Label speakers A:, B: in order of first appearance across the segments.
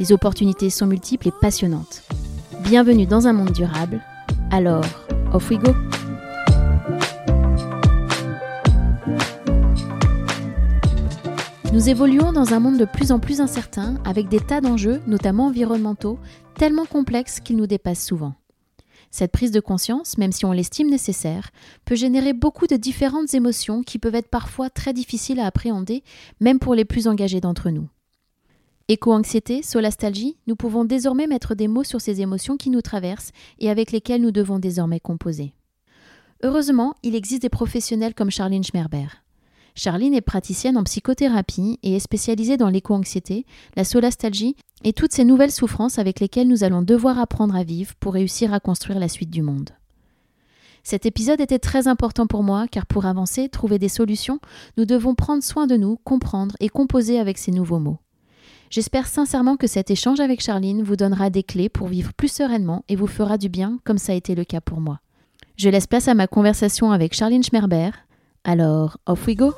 A: Les opportunités sont multiples et passionnantes. Bienvenue dans un monde durable. Alors, off we go! Nous évoluons dans un monde de plus en plus incertain, avec des tas d'enjeux, notamment environnementaux, tellement complexes qu'ils nous dépassent souvent. Cette prise de conscience, même si on l'estime nécessaire, peut générer beaucoup de différentes émotions qui peuvent être parfois très difficiles à appréhender, même pour les plus engagés d'entre nous. Éco-anxiété, solastalgie, nous pouvons désormais mettre des mots sur ces émotions qui nous traversent et avec lesquelles nous devons désormais composer. Heureusement, il existe des professionnels comme Charlene Schmerber. Charline est praticienne en psychothérapie et est spécialisée dans l'éco-anxiété, la solastalgie et toutes ces nouvelles souffrances avec lesquelles nous allons devoir apprendre à vivre pour réussir à construire la suite du monde. Cet épisode était très important pour moi car pour avancer, trouver des solutions, nous devons prendre soin de nous, comprendre et composer avec ces nouveaux mots. J'espère sincèrement que cet échange avec Charline vous donnera des clés pour vivre plus sereinement et vous fera du bien comme ça a été le cas pour moi. Je laisse place à ma conversation avec Charline Schmerber, alors, off we go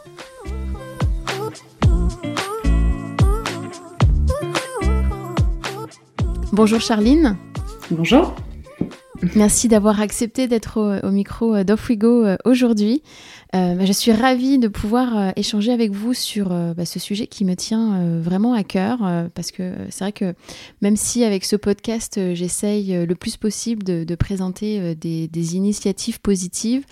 A: Bonjour Charline.
B: Bonjour.
A: Merci d'avoir accepté d'être au, micro d'Off We Go euh, aujourd'hui. Euh, bah, je suis ravie de pouvoir euh, échanger avec vous sur bah, ce sujet qui me tient vraiment à cœur parce que c'est vrai que même si avec ce podcast j'essaye le plus possible de, présenter des, initiatives positives,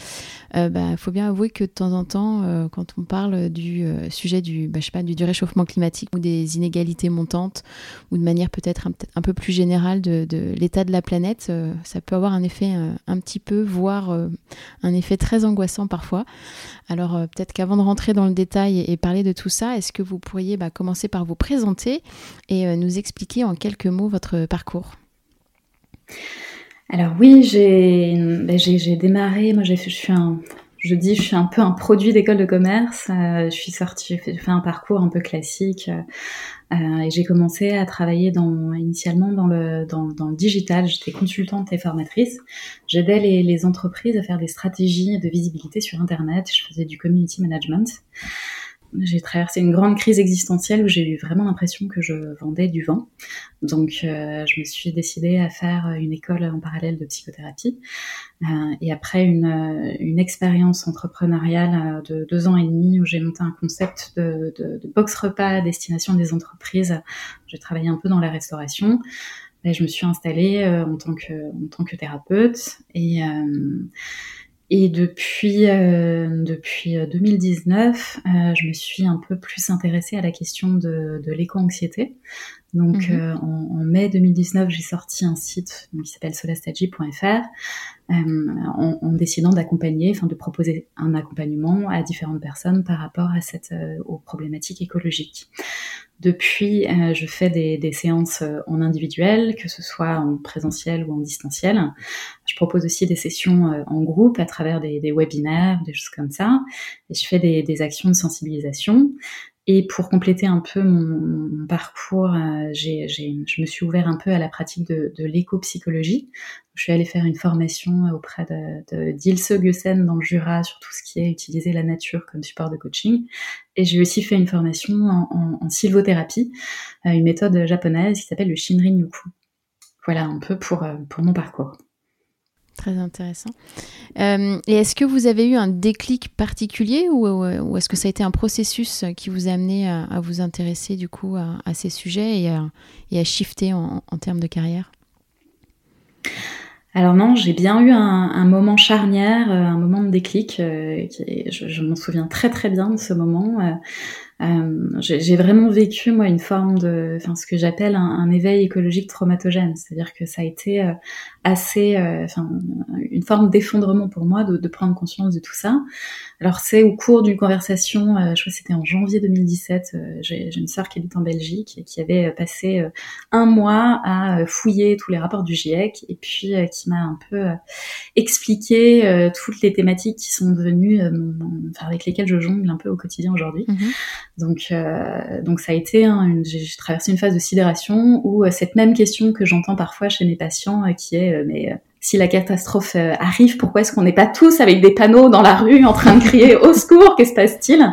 A: il bah, faut bien avouer que de temps en temps, quand on parle du sujet du, je sais pas, du, réchauffement climatique ou des inégalités montantes ou de manière peut-être un, peu plus générale de l'état de la planète, ça peut avoir un effet un petit peu, voire un effet très angoissant parfois. Alors euh, peut-être qu'avant de rentrer dans le détail et, parler de tout ça, est-ce que vous pourriez bah, commencer par vous présenter et euh, nous expliquer en quelques mots votre parcours?
B: Alors oui, j'ai bah, démarré, moi je suis un, je dis, suis un peu un produit d'école de commerce. Euh, je suis sortie, j'ai fait, un parcours un peu classique et j'ai commencé à travailler dans, initialement dans le, dans, dans le digital. J'étais consultante et formatrice. J'aidais les, les entreprises à faire des stratégies de visibilité sur Internet. Je faisais du community management j'ai traversé une grande crise existentielle où j'ai eu vraiment l'impression que je vendais du vent. Donc, euh, je me suis décidée à faire une école en parallèle de psychothérapie. Euh, et après une, une expérience entrepreneuriale de deux ans et demi où j'ai monté un concept de, de, de box repas à destination des entreprises, j'ai travaillé un peu dans la restauration. Et je me suis installée euh, en tant que en tant que thérapeute et euh, et depuis, euh, depuis 2019, euh, euh, je me suis un peu plus intéressée à la question de, de l'éco-anxiété. Donc mhm. euh, en, en, mai 2019, j'ai sorti un site qui s'appelle solastagy.fr euh, en, en, décidant d'accompagner, enfin de proposer un accompagnement à différentes personnes par rapport à cette, aux problématiques écologiques. Depuis, euh, je fais des, des, séances euh, en individuel, que ce soit en présentiel ou en distanciel. Je propose aussi des sessions euh, en groupe à travers des, des, webinaires, des choses comme ça. Et je fais des, des actions de sensibilisation. Et pour compléter un peu mon, parcours, euh, je me suis ouvert un peu à la pratique de, de l'éco-psychologie. Je suis allée faire une formation auprès de, d'Ilse Gussen dans le Jura sur tout ce qui est utiliser la nature comme support de coaching. Et j'ai aussi fait une formation en, en, en sylvothérapie, euh, une méthode japonaise qui s'appelle le Shinrin-yoku. Voilà un peu pour, euh, pour mon parcours.
A: Très intéressant. Euh, et est-ce que vous avez eu un déclic particulier ou, est-ce que ça a été un processus qui vous a amené à, vous intéresser du coup à, ces sujets et à, et shifter en, termes de carrière?
B: Alors non, j'ai bien eu un, moment charnière, euh, un moment de déclic. Euh, je, m'en souviens très très bien de ce moment. J'ai vraiment vécu moi une forme de, enfin ce que j'appelle un, éveil écologique traumatogène, c'est-à-dire que ça a été euh, assez, euh, enfin une forme d'effondrement pour moi de, prendre conscience de tout ça. Alors c'est au cours d'une conversation, je crois que c'était en janvier 2017, j'ai une sœur qui habite en Belgique et qui avait passé un mois à fouiller tous les rapports du GIEC et puis qui m'a un peu expliqué toutes les thématiques qui sont devenues, enfin, avec lesquelles je jongle un peu au quotidien aujourd'hui. Mhm. Donc, euh, donc ça a été, hein, j'ai traversé une phase de sidération où euh, cette même question que j'entends parfois chez mes patients, euh, qui est mais si la catastrophe arrive, pourquoi est-ce qu'on n'est pas tous avec des panneaux dans la rue en train de crier au secours? Qu'est-ce qui se passe-t-il?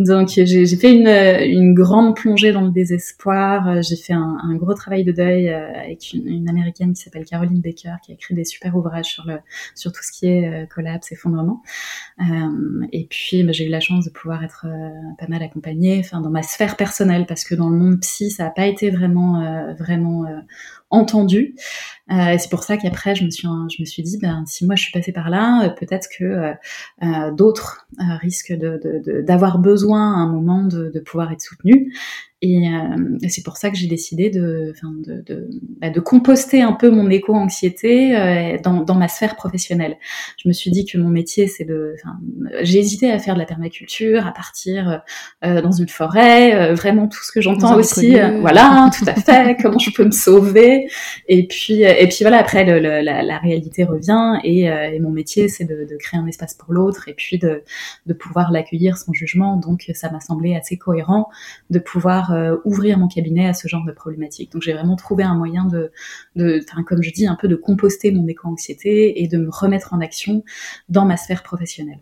B: Donc j'ai fait une, une, grande plongée dans le désespoir. J'ai fait un, un, gros travail de deuil euh, avec une, une américaine qui s'appelle Caroline Baker, qui a écrit des super ouvrages sur le sur tout ce qui est euh, collapse, effondrement. Euh, et puis bah, j'ai eu la chance de pouvoir être euh, pas mal accompagnée, enfin dans ma sphère personnelle, parce que dans le monde psy, ça n'a pas été vraiment vraiment entendu. Euh, c'est pour ça qu'après, je me suis, je me suis dit, ben, si moi je suis passée par là, euh, peut-être que euh, d'autres risquent d'avoir besoin à un moment de, pouvoir être soutenus. Et, euh, c'est pour ça que j'ai décidé de, de, de, bah, de, composter un peu mon éco-anxiété euh, dans, dans, ma sphère professionnelle. Je me suis dit que mon métier, c'est de... J'ai hésité à faire de la permaculture, à partir euh, dans une forêt, euh, vraiment tout ce que j'entends aussi. Euh, voilà, tout à fait. comment je peux me sauver Et puis, et puis voilà. Après, le, la, la, réalité revient et, et mon métier, c'est de, de, créer un espace pour l'autre et puis de, de pouvoir l'accueillir sans jugement. Donc, ça m'a semblé assez cohérent de pouvoir euh, ouvrir mon cabinet à ce genre de problématiques. Donc j'ai vraiment trouvé un moyen de, comme je dis, un peu de composter mon éco-anxiété et de me remettre en action dans ma sphère professionnelle.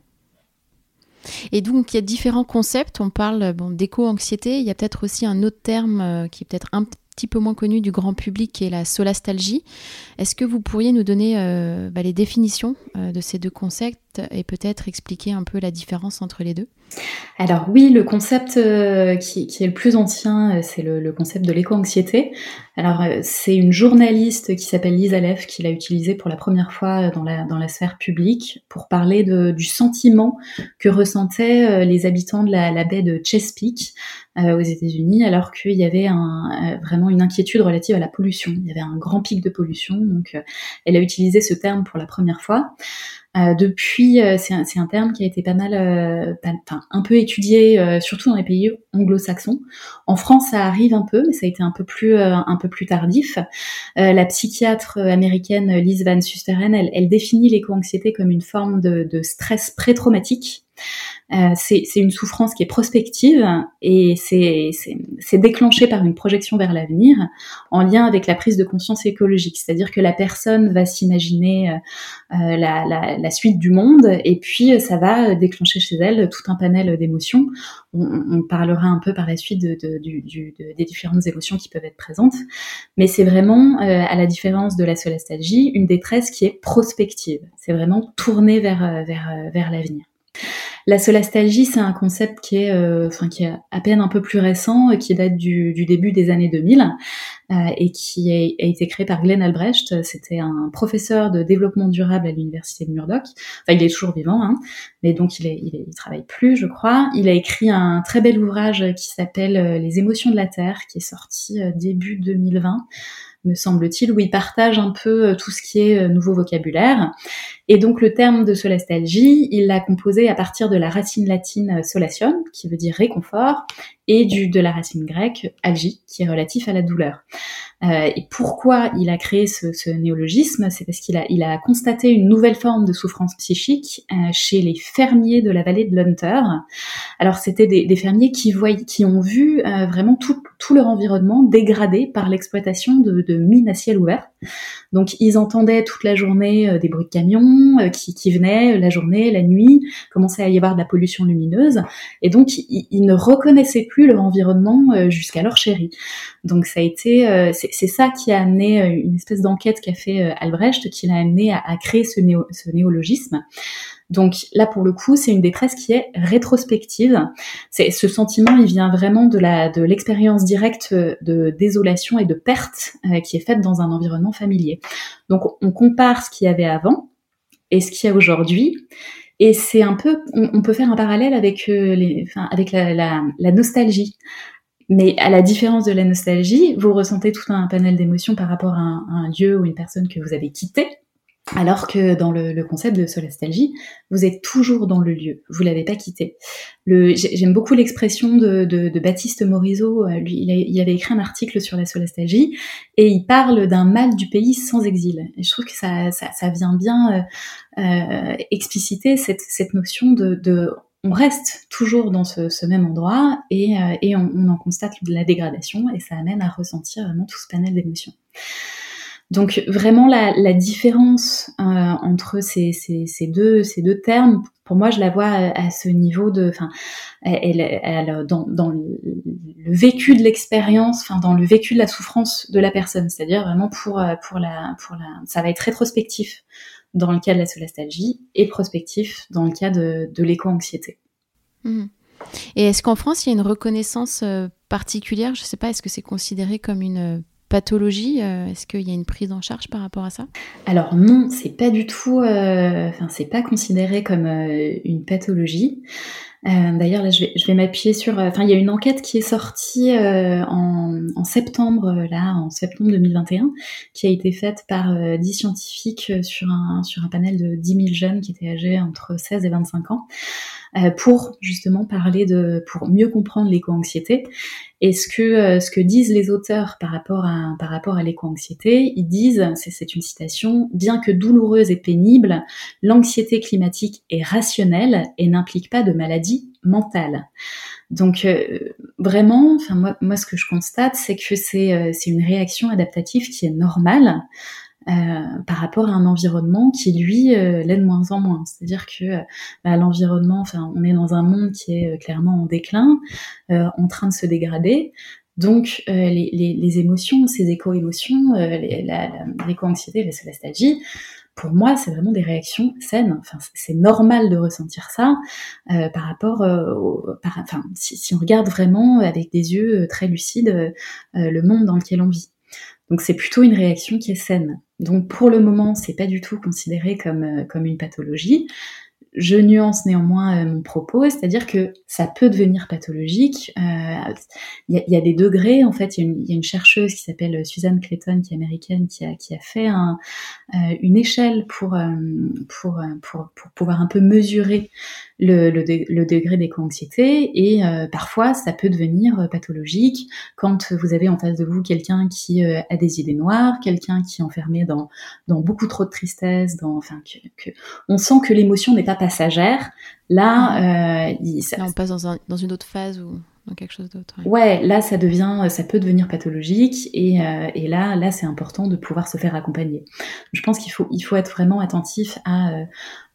A: Et donc, il y a différents concepts. On parle bon, d'éco-anxiété. Il y a peut-être aussi un autre terme euh, qui est peut-être un petit peu moins connu du grand public, qui est la solastalgie. Est-ce que vous pourriez nous donner euh, bah, les définitions de ces deux concepts et peut-être expliquer un peu la différence entre les deux
B: alors oui, le concept euh, qui, est le plus ancien, euh, c'est le, concept de l'éco-anxiété. Alors euh, c'est une journaliste qui s'appelle Lisa Leff qui l'a utilisé pour la première fois dans la, dans la sphère publique pour parler du sentiment que ressentaient les habitants de la, baie de Chesapeake aux États-Unis, alors qu'il y avait vraiment une inquiétude relative à la pollution. Il y avait un grand pic de pollution, donc elle a utilisé ce terme pour la première fois. Euh, depuis, euh, c'est un, terme qui a été pas mal, euh, un peu étudié, surtout dans les pays anglo-saxons. En France, ça arrive un peu, mais ça a été un peu plus, un peu plus tardif. la psychiatre américaine Liz Van Susteren, elle, définit l'éco-anxiété comme une forme de stress pré-traumatique euh, c'est une souffrance qui est prospective et c'est déclenché par une projection vers l'avenir en lien avec la prise de conscience écologique. C'est-à-dire que la personne va s'imaginer euh, euh, la, la, la, suite du monde et puis ça va déclencher chez elle tout un panel d'émotions. On, on, parlera un peu par la suite de, de, du, du, des différentes émotions qui peuvent être présentes. Mais c'est vraiment, à la différence de la solastalgie, une détresse qui est prospective. C'est vraiment tourné vers, vers, vers l'avenir. La solastalgie, c'est un concept qui est, euh, enfin, qui est à peine un peu plus récent, qui date du, début des années 2000 euh, et qui a, été créé par Glenn Albrecht. C'était un professeur de développement durable à l'université de Murdoch. Enfin, il est toujours vivant, hein, mais donc il, est, il, il travaille plus, je crois. Il a écrit un très bel ouvrage qui s'appelle euh, Les émotions de la Terre, qui est sorti début 2020 me semble-t-il, où il partage un peu tout ce qui est nouveau vocabulaire. Et donc le terme de solastalgie, il l'a composé à partir de la racine latine solation, qui veut dire réconfort, et du, de la racine grecque algie, qui est relatif à la douleur. Euh, et pourquoi il a créé ce, ce néologisme? C'est parce qu'il a, il a constaté une nouvelle forme de souffrance psychique euh, chez les fermiers de la vallée de l'Hunter. Alors c'était des, des, fermiers qui, voyaient, qui ont vu euh, vraiment tout, tout, leur environnement dégradé par l'exploitation de, de, mines à ciel ouvert. Donc ils entendaient toute la journée euh, des bruits de camions euh, qui, qui, venaient la journée, la nuit, commençait à y avoir de la pollution lumineuse, et donc ils, ne reconnaissaient plus leur environnement jusqu'alors chéri. Donc ça a été, c'est ça qui a amené une espèce d'enquête qu'a fait Albrecht, qui l'a amené à, à créer ce, néo, ce néologisme. Donc là, pour le coup, c'est une détresse qui est rétrospective. C'est ce sentiment, il vient vraiment de la de l'expérience directe de désolation et de perte euh, qui est faite dans un environnement familier. Donc on compare ce qu'il y avait avant et ce qu'il y a aujourd'hui. Et c'est un peu, on, peut faire un parallèle avec, les, enfin, avec la, la, nostalgie. Mais à la différence de la nostalgie, vous ressentez tout un panel d'émotions par rapport à un, à un, lieu ou une personne que vous avez quitté. Alors que dans le, concept de solastalgie, vous êtes toujours dans le lieu, vous l'avez pas quitté. J'aime beaucoup l'expression de, Baptiste Morisot. Euh, lui, il, avait écrit un article sur la solastalgie et il parle d'un mal du pays sans exil. Et je trouve que ça, vient bien euh, euh, expliciter cette, notion de, on reste toujours dans ce, même endroit et, on, en constate la dégradation et ça amène à ressentir vraiment tout ce panel d'émotions. Donc vraiment la, différence euh, entre ces, deux, termes, pour moi je la vois à, ce niveau de, enfin, dans, le vécu de l'expérience, enfin dans le vécu de la souffrance de la personne, c'est-à-dire vraiment pour euh, pour la pour la, ça va être rétrospectif dans le cas de la solastalgie et prospectif dans le cas de, l'éco-anxiété.
A: Mmh. Et est-ce qu'en France, il y a une reconnaissance euh, particulière? Je ne sais pas, est-ce que c'est considéré comme une pathologie euh, Est-ce qu'il y a une prise en charge par rapport à ça?
B: Alors non, c'est pas du tout, euh, enfin c'est pas considéré comme euh, une pathologie. D'ailleurs, là, je vais, m'appuyer sur. Enfin, il y a une enquête qui est sortie en, en, septembre, là, en septembre 2021, qui a été faite par 10 scientifiques sur un, sur un panel de 10 000 jeunes qui étaient âgés entre 16 et 25 ans. Euh, pour justement parler de, pour mieux comprendre l'éco-anxiété. Et ce que, euh, ce que disent les auteurs par rapport à, par rapport à l'éco-anxiété, ils disent, c'est une citation, bien que douloureuse et pénible, l'anxiété climatique est rationnelle et n'implique pas de maladie mentale. Donc euh, vraiment, enfin moi, moi ce que je constate, c'est que c'est c'est une réaction adaptative qui est normale. Euh, par rapport à un environnement qui lui euh, l'est de moins en moins. C'est-à-dire que euh, bah, l'environnement, enfin, on est dans un monde qui est clairement en déclin, en train de se dégrader. Donc les, les, émotions, ces éco-émotions, l'éco-anxiété, la nostalgie, pour moi, c'est vraiment des réactions saines. Enfin, c'est normal de ressentir ça euh, par rapport, au, par, enfin, si, on regarde vraiment avec des yeux très lucides euh, le monde dans lequel on vit. Donc c'est plutôt une réaction qui est saine. Donc pour le moment, c'est pas du tout considéré comme, euh, comme une pathologie. Je nuance néanmoins euh, mon propos, c'est-à-dire que ça peut devenir pathologique. Euh, il y, a des degrés, en fait. Il y, a une chercheuse qui s'appelle Suzanne Clayton, qui est américaine, qui a, qui a fait un, une échelle pour, pour, pour, pouvoir un peu mesurer le, le, degré d'éco-anxiété et euh, parfois ça peut devenir euh, pathologique quand vous avez en face de vous quelqu'un qui euh, a des idées noires, quelqu'un qui est enfermé dans, dans beaucoup trop de tristesse, enfin, que, on sent que l'émotion n'est pas passagère. Là,
A: il, ça, on passe dans, un, dans une autre phase où quelque chose d'autre.
B: Ouais. là ça devient, ça peut devenir pathologique et, euh, et là, là c'est important de pouvoir se faire accompagner. Je pense qu'il faut, il faut être vraiment attentif à euh,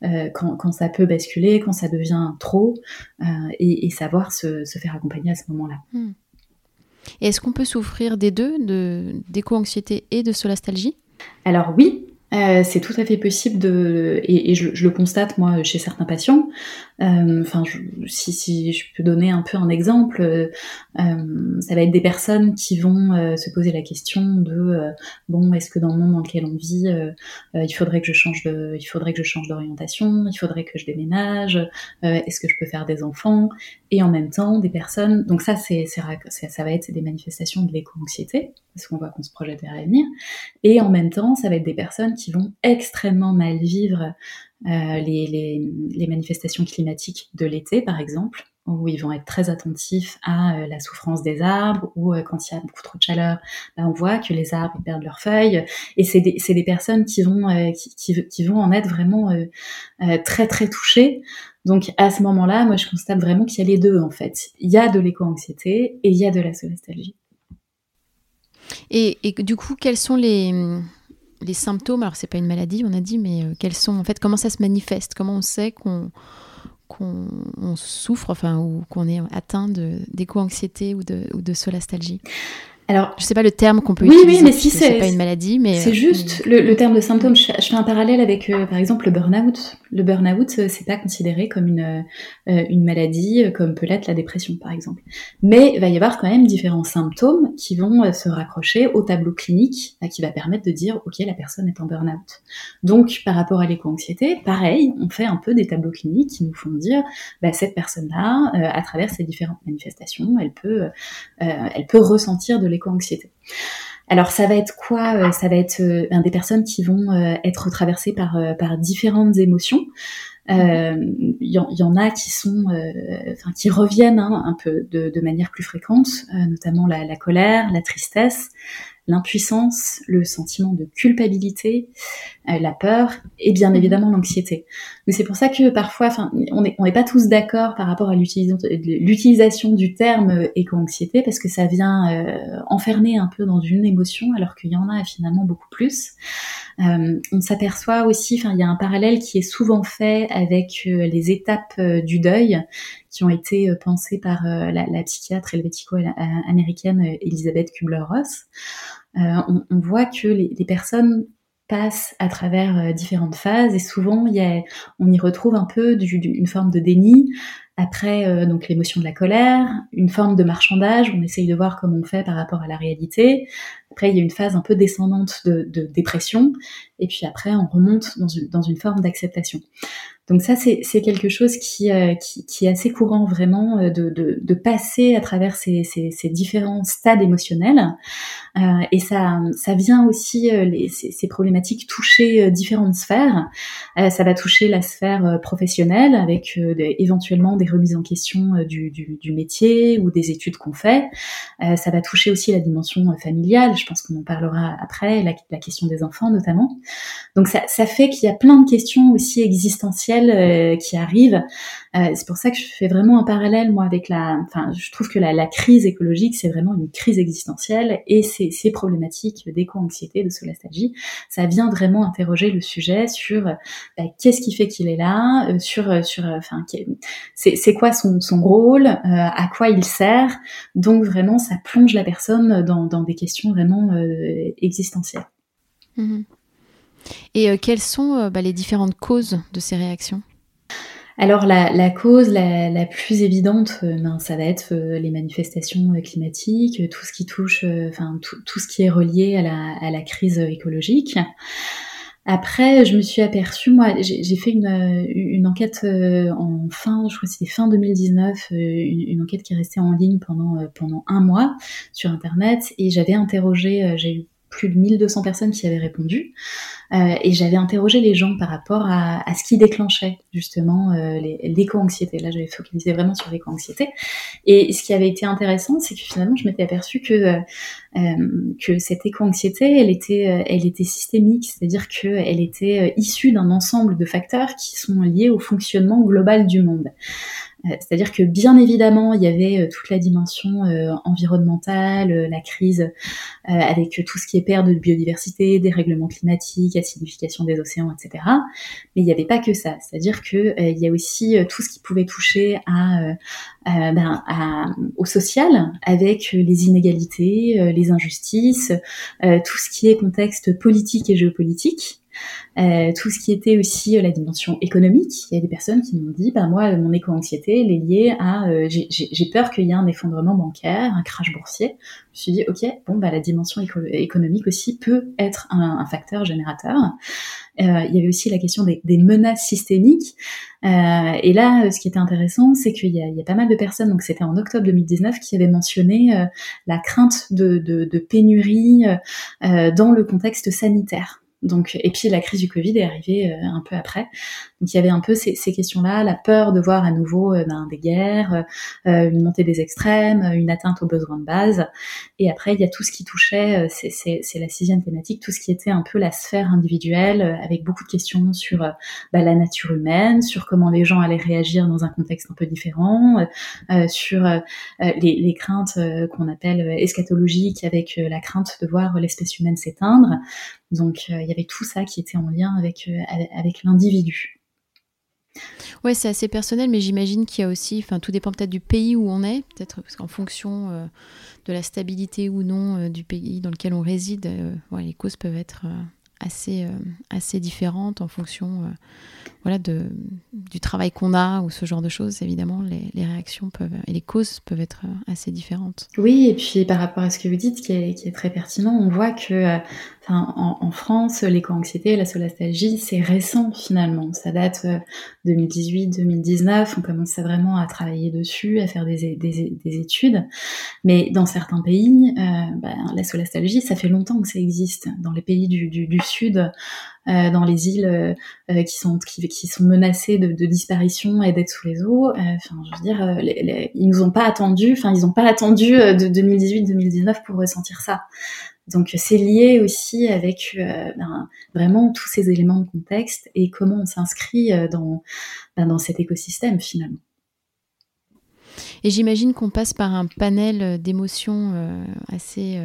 B: euh, quand, quand, ça peut basculer, quand ça devient trop et, et, savoir se, se, faire accompagner à ce moment-là.
A: Hmm. Et est-ce qu'on peut souffrir des deux, de d'éco-anxiété et de solastalgie?
B: Alors oui, euh, c'est tout à fait possible de, et, je, le constate moi chez certains patients. Euh, enfin, si, si je peux donner un peu un exemple, euh, ça va être des personnes qui vont euh, se poser la question de bon, est-ce que dans le monde dans lequel on vit, il faudrait que je change de, il faudrait que je change d'orientation, il faudrait que je déménage, est-ce que je peux faire des enfants? Et en même temps, des personnes. Donc ça, c'est, ça va être des manifestations de l'éco-anxiété parce qu'on voit qu'on se projette vers l'avenir. Et en même temps, ça va être des personnes qui vont extrêmement mal vivre euh, les, les, manifestations climatiques de l'été, par exemple, où ils vont être très attentifs à euh, la souffrance des arbres, ou euh, quand il y a beaucoup trop de chaleur, bah, on voit que les arbres perdent leurs feuilles. Et c'est des, des, personnes qui vont, qui, vont en être vraiment très très touchées. Donc à ce moment-là, moi je constate vraiment qu'il y a les deux en fait. Il y a de l'éco-anxiété et il y a de la solastalgie.
A: Et, du coup, quels sont les, les symptômes Alors, c'est pas une maladie, on a dit, mais euh, quels sont en fait Comment ça se manifeste? Comment on sait qu'on souffre, enfin, ou qu'on est atteint d'éco-anxiété ou de, ou de solastalgie? Alors, je sais pas le terme qu'on peut
B: oui,
A: utiliser.
B: Oui, mais si c'est
A: pas une maladie, mais
B: c'est juste le, terme de symptôme. Je, fais un parallèle avec, euh, par exemple, le burn-out. Le burn-out, euh, c'est pas considéré comme une euh, une maladie, comme peut l'être la dépression, par exemple. Mais il va y avoir quand même différents symptômes qui vont se raccrocher au tableau clinique, qui va permettre de dire, ok, la personne est en burn-out. Donc, par rapport à l'éco-anxiété, pareil, on fait un peu des tableaux cliniques qui nous font dire, bah, cette personne-là, à travers ses différentes manifestations, elle peut elle peut ressentir de l'éco-anxiété. Alors ça va être quoi euh, Ça va être euh, des personnes qui vont euh, être traversées par, par différentes émotions. Il y, en a qui sont, enfin qui reviennent hein, un peu de, manière plus fréquente, notamment la, la, colère, la tristesse, l'impuissance, le sentiment de culpabilité, la peur et bien mhm. évidemment l'anxiété. C'est pour ça que parfois, enfin, on n'est on pas tous d'accord par rapport à l'utilisation du terme euh, éco-anxiété parce que ça vient euh, enfermer un peu dans une émotion alors qu'il y en a finalement beaucoup plus. Euh, on s'aperçoit aussi, enfin, il y a un parallèle qui est souvent fait avec les étapes du deuil qui ont été pensées par la, la, psychiatre helvético-américaine Elisabeth Kubler-Ross. On, on, voit que les, les personnes à travers euh, différentes phases et souvent y a, on y retrouve un peu une forme de déni. Après euh, donc l'émotion de la colère, une forme de marchandage, on essaye de voir comment on fait par rapport à la réalité. Après il y a une phase un peu descendante de, de dépression et puis après on remonte dans une, dans une forme d'acceptation. Donc ça, c'est quelque chose qui, euh, qui, qui, est assez courant vraiment euh, de, de, de passer à travers ces, ces, ces différents stades émotionnels. Euh, et ça, ça vient aussi, euh, les, ces, ces, problématiques toucher différentes sphères. ça va toucher la sphère professionnelle avec éventuellement des remises en question du, du, du métier ou des études qu'on fait. ça va toucher aussi la dimension familiale. Je pense qu'on en parlera après, la, la, question des enfants notamment. Donc ça, ça fait qu'il y a plein de questions aussi existentielles euh, qui arrivent. Euh, c'est pour ça que je fais vraiment un parallèle moi avec la. Enfin, je trouve que la, crise écologique c'est vraiment une crise existentielle et ces, problématiques d'éco-anxiété, de solastalgie, ça vient vraiment interroger le sujet sur bah, qu'est-ce qui fait qu'il est là, euh, sur sur enfin c'est quoi son, son rôle, à quoi il sert. Donc vraiment ça plonge la personne dans, des questions vraiment existentielles.
A: Mmh et euh, quelles sont euh, bah, les différentes causes de ces réactions?
B: Alors la, cause la, plus évidente, euh, ben, ça va être les manifestations climatiques, tout ce qui touche, enfin tout, ce qui est relié à la, crise écologique. Après, je me suis aperçue, moi, j'ai fait une, enquête en fin, je crois c'était fin 2019, une, une, enquête qui est restée en ligne pendant pendant un mois sur Internet, et j'avais interrogé, j'ai eu plus de 1200 personnes qui avaient répondu. Euh, et j'avais interrogé les gens par rapport à, ce qui déclenchait justement euh, l'éco-anxiété. Là, j'avais focalisé vraiment sur l'éco-anxiété. Et ce qui avait été intéressant, c'est que finalement, je m'étais aperçue que euh, que cette éco-anxiété, elle était, elle était systémique, c'est-à-dire qu'elle était issue d'un ensemble de facteurs qui sont liés au fonctionnement global du monde. Euh, c'est-à-dire que bien évidemment, il y avait euh, toute la dimension euh, environnementale, la crise avec tout ce qui est perte de biodiversité, dérèglement climatique, acidification des océans, etc. Mais il n'y avait pas que ça. C'est-à-dire que il y a aussi tout ce qui pouvait toucher à, ben, au social, avec les inégalités, les injustices, tout ce qui est contexte politique et géopolitique. Euh, tout ce qui était aussi euh, la dimension économique. Il y a des personnes qui m'ont dit, bah moi, mon éco-anxiété, elle est liée à, euh, j'ai peur qu'il y ait un effondrement bancaire, un crash boursier. Je me suis dit, ok, bon, bah la dimension économique aussi peut être un, facteur générateur. il y avait aussi la question des, menaces systémiques. et là, ce qui était intéressant, c'est qu'il y, a pas mal de personnes, donc c'était en octobre 2019, qui avaient mentionné la crainte de pénurie dans le contexte sanitaire. Donc, et puis la crise du Covid est arrivée euh, un peu après. Donc il y avait un peu ces, ces questions-là, la peur de voir à nouveau euh, ben, des guerres, euh, une montée des extrêmes, une atteinte aux besoins de base. Et après il y a tout ce qui touchait, c'est la sixième thématique, tout ce qui était un peu la sphère individuelle, avec beaucoup de questions sur ben, la nature humaine, sur comment les gens allaient réagir dans un contexte un peu différent, sur les, les, craintes qu'on appelle eschatologiques, avec la crainte de voir l'espèce humaine s'éteindre. Donc il y avait tout ça qui était en lien avec, avec l'individu.
A: Ouais, c'est assez personnel, mais j'imagine qu'il y a aussi, enfin, tout dépend peut-être du pays où on est, peut-être parce qu'en fonction euh, de la stabilité ou non euh, du pays dans lequel on réside, les causes peuvent être assez, assez différentes en fonction voilà, du travail qu'on a ou ce genre de choses, évidemment, les, réactions peuvent et les causes peuvent être euh, assez différentes.
B: Oui, et puis par rapport à ce que vous dites, qui est, très pertinent, on voit que euh, en, France, l'éco-anxiété, la solastalgie, c'est récent finalement. Ça date 2018-2019, euh, on commence vraiment à travailler dessus, à faire des, des, des études. Mais dans certains pays, euh, ben, la solastalgie, ça fait longtemps que ça existe. Dans les pays du, Sud, dans les îles euh, euh, qui sont qui, sont menacées de, disparition et d'être sous les eaux. Enfin, je veux dire, ils nous ont pas attendu. Enfin, ils ont pas attendu de 2018-2019 pour ressentir ça. Donc c'est lié aussi avec ben, vraiment tous ces éléments de contexte et comment on s'inscrit dans, ben, dans cet écosystème finalement.
A: Et j'imagine qu'on passe par un panel d'émotions assez,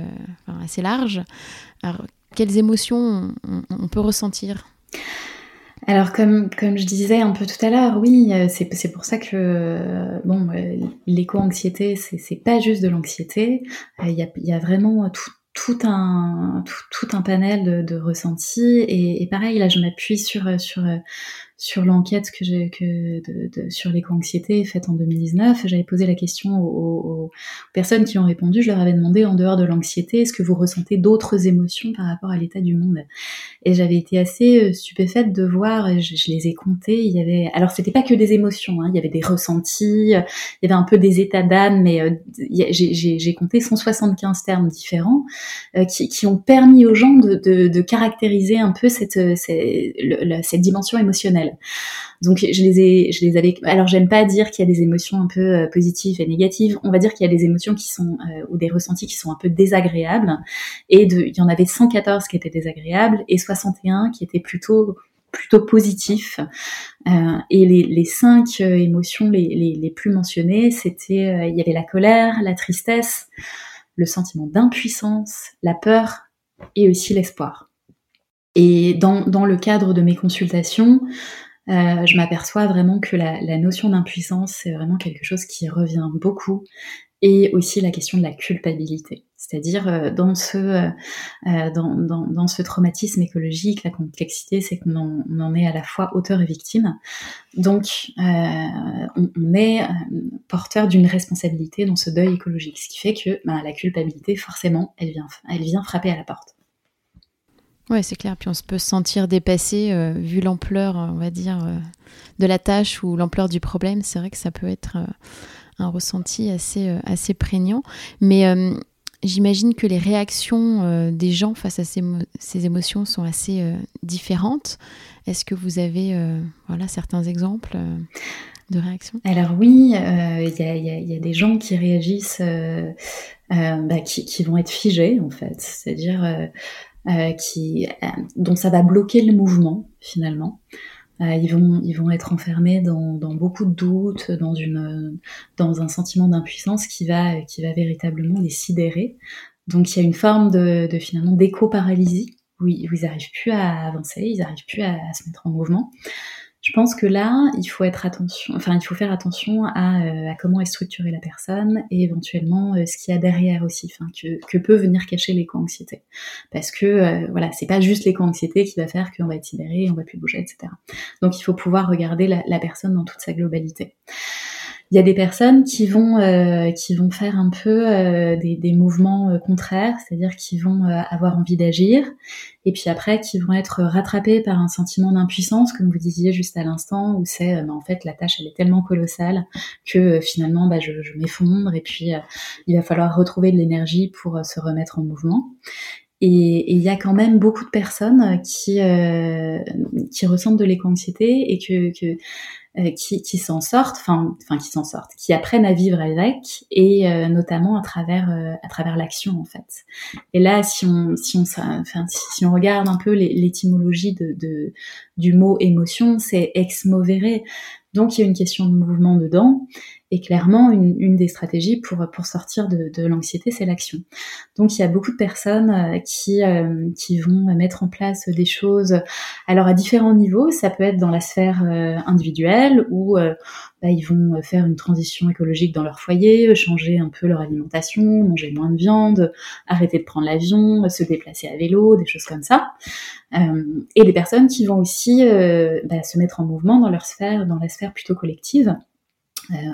A: assez large. Alors, quelles émotions on, peut ressentir
B: alors comme, comme je disais un peu tout à l'heure, oui, euh, c'est pour ça que euh, bon, euh, l'éco-anxiété, c'est pas juste de l'anxiété. Il y, a, y, a, vraiment tout, tout un tout, un panel de, de ressentis et, et, pareil là je m'appuie sur sur sur l'enquête que j'ai que de, de, sur l'éco-anxiété faite en 2019, j'avais posé la question aux, aux, personnes qui ont répondu. Je leur avais demandé en dehors de l'anxiété, est-ce que vous ressentez d'autres émotions par rapport à l'état du monde? Et j'avais été assez euh, stupéfaite de voir, je, je, les ai comptées. Il y avait, alors c'était pas que des émotions, hein, il y avait des ressentis, il y avait un peu des états d'âme, mais euh, j'ai compté 175 termes différents euh, qui, qui, ont permis aux gens de, de, de caractériser un peu cette, cette, le, cette dimension émotionnelle. Donc je les ai, je les avais. Alors j'aime pas dire qu'il y a des émotions un peu euh, positives et négatives. On va dire qu'il y a des émotions qui sont euh, ou des ressentis qui sont un peu désagréables. Et il y en avait 114 qui étaient désagréables et 61 qui étaient plutôt plutôt positifs. Euh, et les, cinq émotions les, plus mentionnées, c'était il y avait la colère, la tristesse, le sentiment d'impuissance, la peur et aussi l'espoir. Et dans, le cadre de mes consultations, euh, je m'aperçois vraiment que la, notion d'impuissance, c'est vraiment quelque chose qui revient beaucoup. Et aussi la question de la culpabilité. C'est-à-dire euh, dans, ce, euh, dans, dans, ce traumatisme écologique, la complexité, c'est qu'on en, on en, est à la fois auteur et victime. Donc on, on, est porteur d'une responsabilité dans ce deuil écologique. Ce qui fait que ben, la culpabilité, forcément, elle vient, elle vient frapper à la porte.
A: Oui, c'est clair. Puis on se peut se sentir dépassé euh, vu l'ampleur, on va dire, euh, de la tâche ou l'ampleur du problème. C'est vrai que ça peut être euh, un ressenti assez, assez prégnant. Mais j'imagine que les réactions des gens face à ces, ces émotions sont assez différentes. Est-ce que vous avez voilà, certains exemples de réactions?
B: Alors oui, il y, a des gens qui réagissent, bah, qui, vont être figés en fait. C'est-à-dire qui, euh, dont ça va bloquer le mouvement finalement. Euh, ils vont ils vont être enfermés dans, dans beaucoup de doutes, dans une dans un sentiment d'impuissance qui va qui va véritablement les sidérer. Donc il y a une forme de, de finalement d'éco-paralysie où, où, ils n'arrivent plus à avancer, ils n'arrivent plus à, se mettre en mouvement. Je pense que là, il faut être attention, enfin, il faut faire attention à, euh, à comment est structurée la personne et éventuellement euh, ce qu'il y a derrière aussi, enfin, que, que peut venir cacher l'éco-anxiété. Parce que euh, voilà, c'est pas juste l'éco-anxiété qui va faire qu'on va être sidéré, on va plus bouger, etc. Donc, il faut pouvoir regarder la, la personne dans toute sa globalité. Il y a des personnes qui vont euh, qui vont faire un peu euh, des, des, mouvements euh, contraires, c'est-à-dire qui vont euh, avoir envie d'agir, et puis après qui vont être rattrapés par un sentiment d'impuissance, comme vous disiez juste à l'instant, où c'est bah, en fait la tâche elle est tellement colossale que finalement bah, je, je m'effondre, et puis il va falloir retrouver de l'énergie pour se remettre en mouvement. Et il y a quand même beaucoup de personnes qui qui ressentent de l'éco-anxiété et que, que euh, qui, qui s'en sortent, enfin, qui s'en sortent, qui apprennent à vivre avec, et euh, notamment à travers euh, à travers l'action en fait. Et là, si on si on enfin si, on regarde un peu l'étymologie de, de, du mot émotion, c'est ex movere, Donc il y a une question de mouvement dedans. Et clairement, une, des stratégies pour, pour sortir de, de l'anxiété, c'est l'action. Donc il y a beaucoup de personnes euh, qui, euh, qui vont mettre en place des choses, alors à différents niveaux. Ça peut être dans la sphère euh, individuelle où bah, ils vont faire une transition écologique dans leur foyer, changer un peu leur alimentation, manger moins de viande, arrêter de prendre l'avion, se déplacer à vélo, des choses comme ça. et des personnes qui vont aussi bah, se mettre en mouvement dans leur sphère, dans la sphère plutôt collective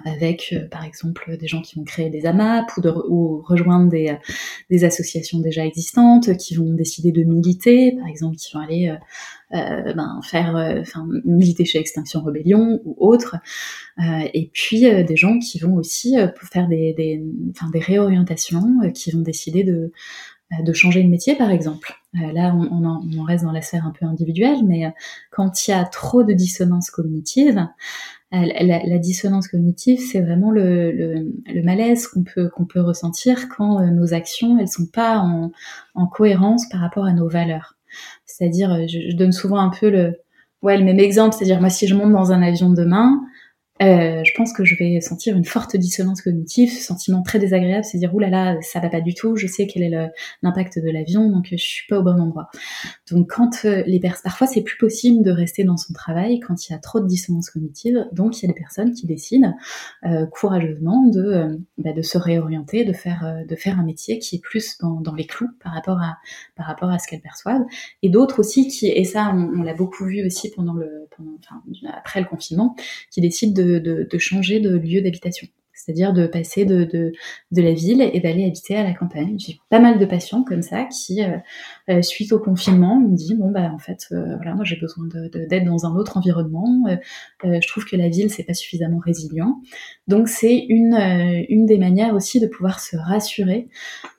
B: avec euh, par exemple des gens qui vont créer des AMAP ou, de, ou rejoindre des, euh, des, associations déjà existantes, qui vont décider de militer, par exemple qui vont aller euh, ben, faire, enfin militer chez Extinction Rebellion ou autre, et puis des gens qui vont aussi faire des, des, des réorientations, qui vont décider de de changer de métier par exemple. là, on, on, en, on, reste dans la sphère un peu individuelle, mais quand il y a trop de dissonance cognitive, la, dissonance cognitive, c'est vraiment le, malaise qu'on peut, peut ressentir quand euh, nos actions, elles sont pas en, cohérence par rapport à nos valeurs. C'est-à-dire, euh, je, donne souvent un peu le, ouais, le même exemple, c'est-à-dire moi si je monte dans un avion demain, euh, je pense que je vais sentir une forte dissonance cognitive, ce sentiment très désagréable, c'est dire oulala, ça va pas du tout, je sais quel est l'impact de l'avion, donc je suis pas au bon endroit. Donc quand euh, les personnes, parfois c'est plus possible de rester dans son travail quand il y a trop de dissonance cognitive, donc il y a des personnes qui décident euh, courageusement de, euh, bah, de se réorienter, de faire de faire un métier qui est plus dans, dans les clous par rapport à par rapport à ce qu'elles perçoivent, et d'autres aussi qui, et ça on, l'a beaucoup vu aussi pendant le pendant, enfin, après le confinement, qui décident de de, changer de lieu d'habitation c'est-à-dire de passer de, de, la ville et d'aller habiter à la campagne. J'ai pas mal de patients comme ça qui, euh, euh, suite au confinement, me disent bon bah en fait euh, voilà moi j'ai besoin d'être dans un autre environnement. je trouve que la ville c'est pas suffisamment résilient. Donc c'est une une des manières aussi de pouvoir se rassurer.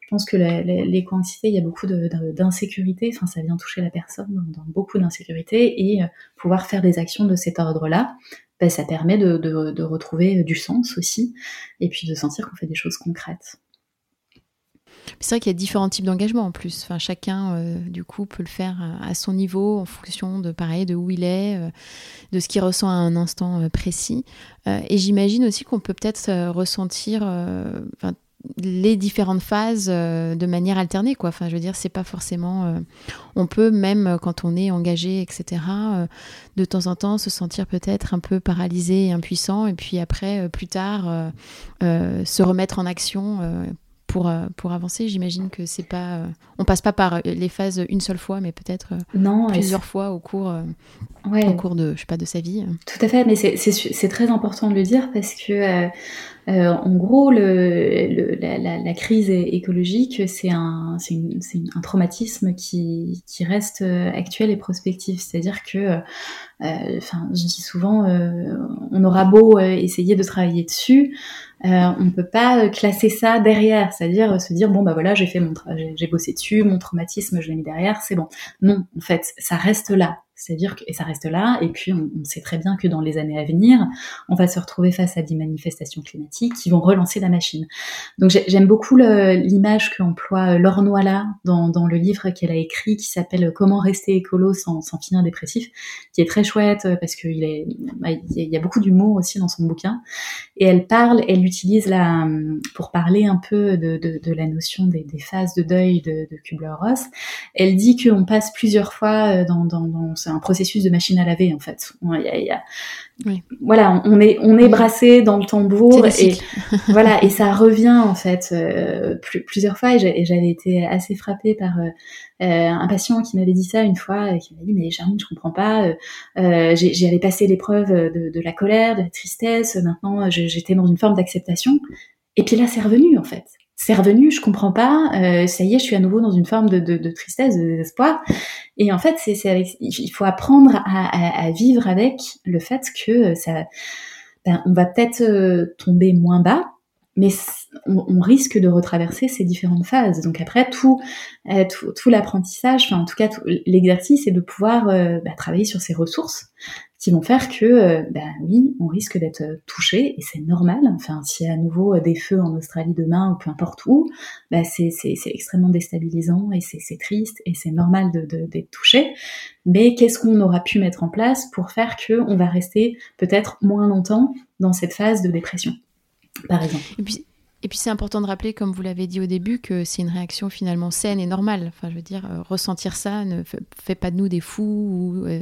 B: Je pense que l'éco-anxiété, il y a beaucoup d'insécurité, enfin ça vient toucher la personne dans beaucoup d'insécurité et pouvoir faire des actions de cet ordre-là, ben, ça permet de, retrouver du sens aussi, et puis de sentir qu'on fait des choses concrètes.
A: C'est vrai qu'il y a différents types d'engagement en plus. Enfin, chacun, euh, du coup, peut le faire à, son niveau, en fonction de, pareil, de où il est, euh, de ce qu'il ressent à un instant euh, précis. et j'imagine aussi qu'on peut peut-être ressentir, les différentes phases euh, de manière alternée quoi. Enfin je veux dire c'est pas forcément euh, on peut même euh, quand on est engagé etc de temps en temps se sentir peut-être un peu paralysé et impuissant et puis après plus tard se remettre en action pour, pour avancer. J'imagine que c'est pas on passe pas par les phases une seule fois mais peut-être plusieurs fois au cours au cours de je sais pas de sa vie.
B: Tout à fait mais c'est très important de le dire parce que euh, en gros, le, la, la, la, crise écologique, c'est un, un, traumatisme qui, qui, reste euh, actuel et prospectif. C'est-à-dire que, euh, je dis souvent, on aura beau essayer de travailler dessus, on ne peut pas classer ça derrière, c'est-à-dire se dire bon bah voilà j'ai fait mon j'ai bossé dessus, mon traumatisme je l'ai mis derrière, c'est bon. Non, en fait ça reste là, c'est-à-dire que et ça reste là, et puis on, sait très bien que dans les années à venir, on va se retrouver face à des manifestations climatiques qui vont relancer la machine. Donc j'aime beaucoup l'image qu'emploie Laure Noila dans, le livre qu'elle a écrit qui s'appelle Comment rester écolo sans, finir dépressif, qui est très chouette euh, parce qu'il bah, il y a beaucoup d'humour aussi dans son bouquin. Et elle parle, elle utilise la pour parler un peu de, la notion des, phases de deuil de, de Kubler-Ross. Elle dit qu'on passe plusieurs fois euh, dans, dans, dans c'est un processus de machine à laver en fait. Voilà, on est on est brassé dans le tambour et voilà et ça revient en fait euh, plusieurs fois. Et j'avais été assez frappée par euh, euh, un patient qui m'avait dit ça une fois qui m'a dit mais Charline je comprends pas j'avais passé l'épreuve de, de, la colère de la tristesse. Maintenant j'étais dans une forme d'acceptation. Et puis là c'est revenu en fait c'est revenu, je comprends pas, euh, ça y est, je suis à nouveau dans une forme de, de, de tristesse, de désespoir. Et en fait, c'est, avec, il faut apprendre à, à, à, vivre avec le fait que ça, ben, on va peut-être euh, tomber moins bas, mais on, risque de retraverser ces différentes phases. Donc après, tout, euh, tout, tout l'apprentissage, enfin en tout cas l'exercice, c'est de pouvoir euh, bah, travailler sur ses ressources, qui vont faire que, ben oui, on risque d'être touché et c'est normal. Enfin, s'il y a à nouveau des feux en Australie demain ou peu importe où, ben c'est extrêmement déstabilisant et c'est triste et c'est normal d'être de, touché. Mais qu'est-ce qu'on aura pu mettre en place pour faire que on va rester peut-être moins longtemps dans cette phase de dépression, par exemple?
A: C'est important de rappeler, comme vous l'avez dit au début, que c'est une réaction finalement saine et normale. Enfin, je veux dire, euh, ressentir ça ne fait pas de nous des fous ou euh,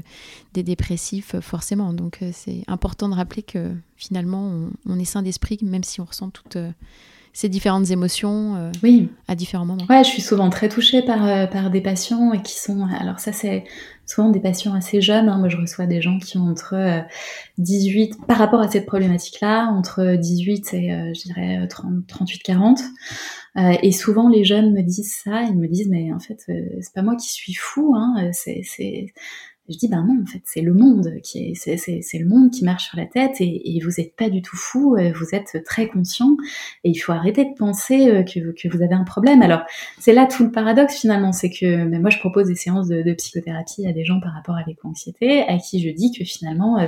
A: des dépressifs euh, forcément. Donc c'est important de rappeler que finalement on, est sain d'esprit, même si on ressent toutes ces différentes émotions oui. à différents moments.
B: Ouais, je suis souvent très touchée par, par des patients et qui sont. Alors ça c'est souvent des patients assez jeunes. Hein. Moi, je reçois des gens qui ont entre 18, euh, par rapport à cette problématique-là, entre 18 et, euh, je dirais, 38-40. Euh, et souvent, les jeunes me disent ça. Ils me disent, mais en fait, c'est pas moi qui suis fou. Hein. C'est je dis, ben non, en fait, c'est le monde qui est, c'est, c'est, c'est le monde qui marche sur la tête et, et vous n'êtes pas du tout fou, euh, vous êtes très conscient et il faut arrêter de penser euh, que, que vous avez un problème. Alors, c'est là tout le paradoxe finalement, c'est que mais moi je propose des séances de, de psychothérapie à des gens par rapport à l'éco-anxiété, à qui je dis que finalement, euh,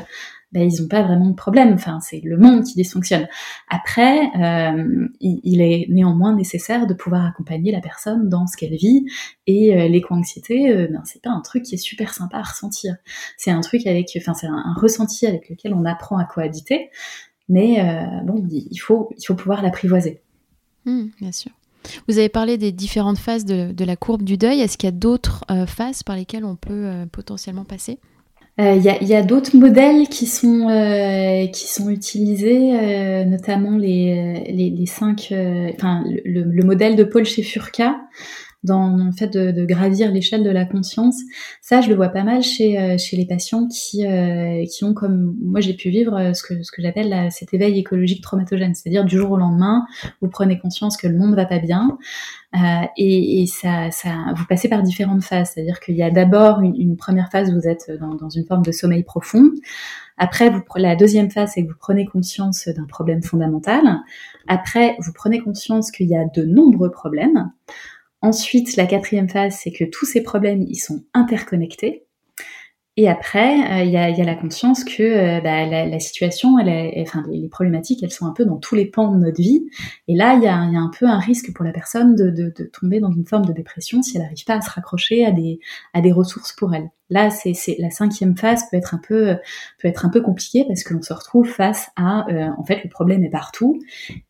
B: ben, ils n'ont pas vraiment de problème. Enfin, c'est le monde qui dysfonctionne. Après, euh, il, est néanmoins nécessaire de pouvoir accompagner la personne dans ce qu'elle vit. Et euh, l'éco-anxiété, euh, ben, c'est pas un truc qui est super sympa à ressentir. C'est un truc avec, enfin, c'est un, ressenti avec lequel on apprend à cohabiter. Mais euh, bon, il faut, il faut pouvoir l'apprivoiser.
A: Mmh, bien sûr. Vous avez parlé des différentes phases de, de la courbe du deuil. Est-ce qu'il y a d'autres phases par lesquelles on peut potentiellement passer?
B: Il euh, y a, d'autres modèles qui sont euh, qui sont utilisés, euh, notamment les, les, cinq, enfin le, le, modèle de Paul Furka dans le fait de, de gravir l'échelle de la conscience. Ça, je le vois pas mal chez chez les patients qui qui ont comme moi j'ai pu vivre ce que ce que j'appelle cet éveil écologique traumatogène, c'est-à-dire du jour au lendemain, vous prenez conscience que le monde va pas bien, euh, et, et ça, ça, vous passez par différentes phases, c'est-à-dire qu'il y a d'abord une, une, première phase où vous êtes dans, dans, une forme de sommeil profond. Après, vous, la deuxième phase, c'est que vous prenez conscience d'un problème fondamental. Après, vous prenez conscience qu'il y a de nombreux problèmes. Ensuite, la quatrième phase, c'est que tous ces problèmes, ils sont interconnectés. Et après, euh, il y, a, la conscience que euh, bah, la, situation, est, enfin les, problématiques, elles sont un peu dans tous les pans de notre vie. Et là, il y a, un peu un risque pour la personne de, tomber dans une forme de dépression si elle n'arrive pas à se raccrocher à des, ressources pour elle. Là, c'est la cinquième phase peut être un peu peut être un peu compliquée parce que l'on se retrouve face à euh, en fait le problème est partout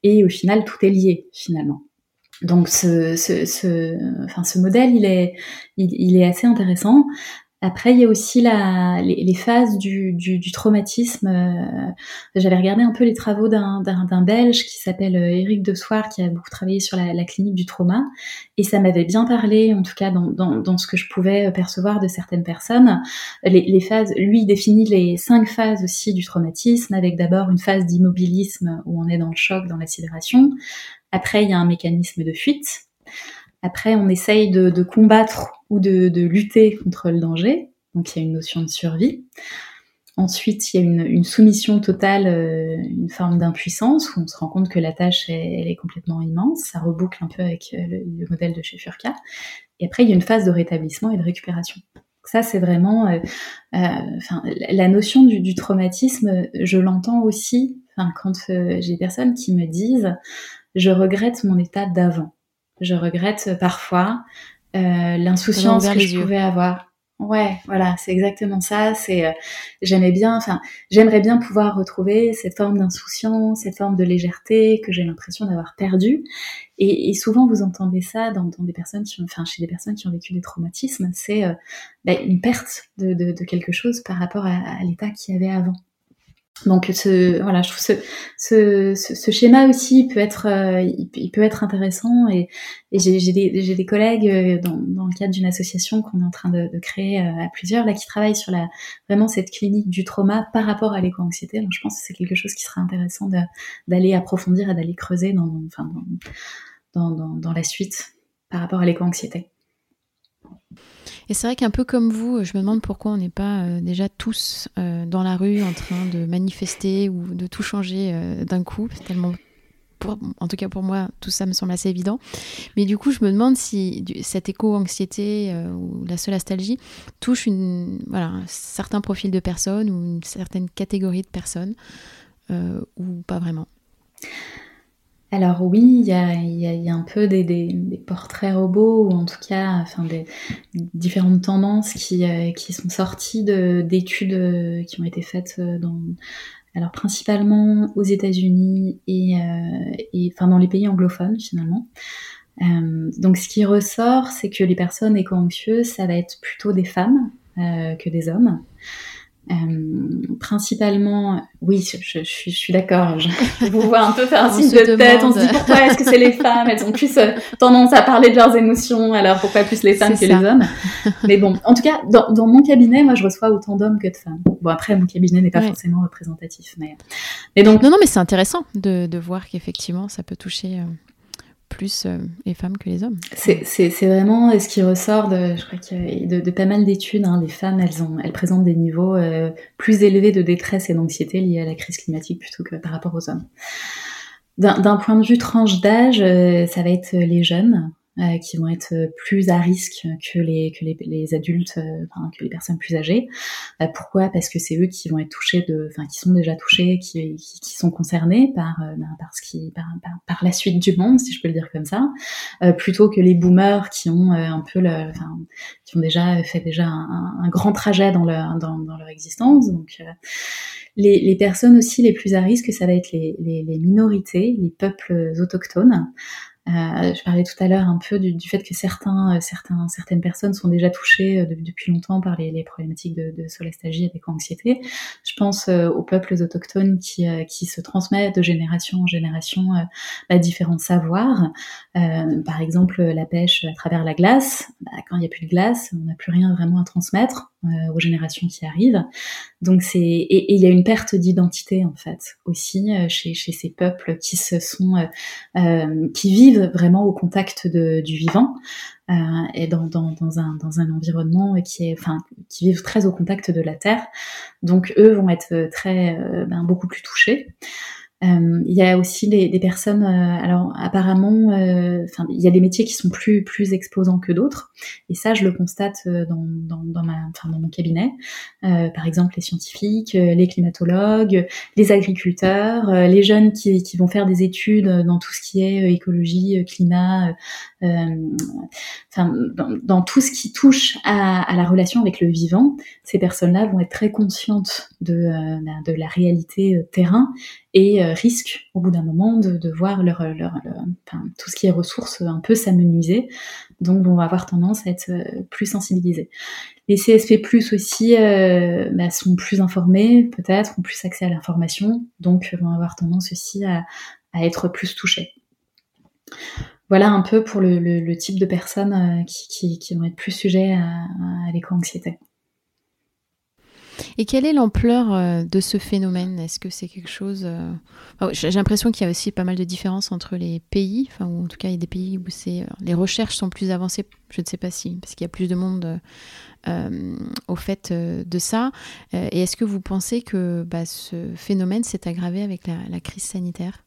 B: et au final tout est lié finalement. Donc ce, ce, ce, enfin, ce modèle, il est, il, il est assez intéressant. Après, il y a aussi la, les, phases du, du, du traumatisme. Euh, j'avais regardé un peu les travaux d'un Belge qui s'appelle euh, Éric De Soir, qui a beaucoup travaillé sur la, la clinique du trauma, et ça m'avait bien parlé, en tout cas dans, dans, dans, ce que je pouvais percevoir de certaines personnes. Les, les phases, lui, définit les cinq phases aussi du traumatisme, avec d'abord une phase d'immobilisme où on est dans le choc, dans la sidération. Après, il y a un mécanisme de fuite. Après, on essaye de, de combattre ou de, de, lutter contre le danger. Donc, il y a une notion de survie. Ensuite, il y a une, une soumission totale, euh, une forme d'impuissance où on se rend compte que la tâche elle est complètement immense. Ça reboucle un peu avec euh, le, modèle de chez Furka. Et après, il y a une phase de rétablissement et de récupération. Ça, c'est vraiment, euh, euh la notion du, du traumatisme. Je l'entends aussi, quand j'ai des personnes qui me disent, je regrette mon état d'avant. Je regrette parfois euh, l'insouciance que je pouvais avoir. Ouais, voilà, c'est exactement ça. C'est, euh, j'aimais bien, enfin, j'aimerais bien pouvoir retrouver cette forme d'insouciance, cette forme de légèreté que j'ai l'impression d'avoir perdue. Et, et, souvent, vous entendez ça dans, dans, des personnes qui enfin, chez des personnes qui ont vécu des traumatismes, c'est euh, bah, une perte de, de, de, quelque chose par rapport à, à l'état qu'il y avait avant. Donc ce, voilà, je trouve ce, ce, ce, schéma aussi peut être, euh, il, peut être intéressant et, et j'ai des, des, collègues euh, dans, dans, le cadre d'une association qu'on est en train de, de, créer euh, à plusieurs là qui travaillent sur la vraiment cette clinique du trauma par rapport à l'éco-anxiété. Donc je pense que c'est quelque chose qui serait intéressant d'aller approfondir et d'aller creuser dans, enfin, dans, dans, dans la suite par rapport à l'éco-anxiété.
A: Et c'est vrai qu'un peu comme vous, je me demande pourquoi on n'est pas euh, déjà tous euh, dans la rue en train de manifester ou de tout changer euh, d'un coup. En tout cas pour moi, tout ça me semble assez évident. Mais du coup, je me demande si cette éco-anxiété ou la solastalgie touche une, voilà, un certain profil de personnes ou une certaine catégorie de personnes ou pas vraiment.
B: Alors oui, il y a, un peu des, portraits robots, ou en tout cas enfin, des différentes tendances qui, euh, sont sorties d'études qui ont été faites dans, alors principalement aux États-Unis et, euh, dans les pays anglophones finalement. Euh, donc ce qui ressort, c'est que les personnes éco-anxieuses, ça va être plutôt des femmes euh, que des hommes. Euh, principalement, oui, je, je, je suis d'accord. Je, vous vois un peu faire un signe de tête. On se dit pourquoi est-ce que c'est les femmes? Elles ont plus euh, tendance à parler de leurs émotions, alors pourquoi plus les femmes que les hommes? Mais bon, en tout cas, dans, dans, mon cabinet, moi, je reçois autant d'hommes que de femmes. Bon, après, mon cabinet n'est pas forcément représentatif, mais,
A: mais donc. Non, non, mais c'est intéressant de, de voir qu'effectivement, ça peut toucher. Euh, plus euh, les femmes que les hommes.
B: C'est vraiment ce qui ressort de, je crois de, de, pas mal d'études. Hein. les femmes, elles, ont, elles présentent des niveaux euh, plus élevés de détresse et d'anxiété liés à la crise climatique plutôt que par rapport aux hommes. D'un point de vue tranche d'âge, euh, ça va être les jeunes, euh, qui vont être plus à risque que les que les, les adultes, euh, enfin, que les personnes plus âgées. Euh, pourquoi? Parce que c'est eux qui vont être touchés de, enfin qui sont déjà touchés, qui, qui, qui sont concernés par ben, par ce qui par, par, la suite du monde, si je peux le dire comme ça, plutôt que les boomers qui ont un peu le, enfin qui ont déjà fait déjà un, un grand trajet dans leur dans, dans leur existence. Donc les, les, personnes aussi les plus à risque, ça va être les, les, les minorités, les peuples autochtones. Euh, je parlais tout à l'heure un peu du, du, fait que certains, euh, certains, certaines personnes sont déjà touchées euh, depuis longtemps par les, les problématiques de, de solastalgie avec anxiété. Je pense aux peuples autochtones qui, qui se transmettent de génération en génération bah, différents savoirs. par exemple, la pêche à travers la glace. Bah, quand il n'y a plus de glace, on n'a plus rien vraiment à transmettre aux générations qui arrivent. Donc c'est et il y a une perte d'identité en fait aussi chez, chez ces peuples qui se sont euh, qui vivent vraiment au contact du vivant euh, et dans, un, dans un environnement qui est, enfin, qui vivent très au contact de la terre. Donc eux vont être très, euh, ben, beaucoup plus touchés. Euh, il y a aussi des, personnes, euh, alors apparemment, euh, il y a des métiers qui sont plus exposants que d'autres, et ça, je le constate dans, mon cabinet. par exemple, les scientifiques, les climatologues, les agriculteurs, les jeunes qui, vont faire des études dans tout ce qui est écologie, climat, enfin, dans, tout ce qui touche à, la relation avec le vivant. Ces personnes-là vont être très conscientes de, ben, de la réalité terrain et risquent au bout d'un moment de, voir leur, tout ce qui est ressources un peu s'amenuiser, donc vont avoir tendance à être euh, plus sensibilisés. Les CSP+ aussi euh, bah, sont plus informés, peut-être, ont plus accès à l'information, donc vont avoir tendance aussi à, être plus touchés. Voilà un peu pour le, type de personnes euh, qui, vont être plus sujets à, à l'éco-anxiété.
A: Et quelle est l'ampleur euh, de ce phénomène? Est-ce que c'est quelque chose... Euh, j'ai l'impression qu'il y a aussi pas mal de différences entre les pays, enfin, ou en tout cas il y a des pays où euh, les recherches sont plus avancées, je ne sais pas si, parce qu'il y a plus de monde au fait de ça. et est-ce que vous pensez que bah, ce phénomène s'est aggravé avec la crise sanitaire?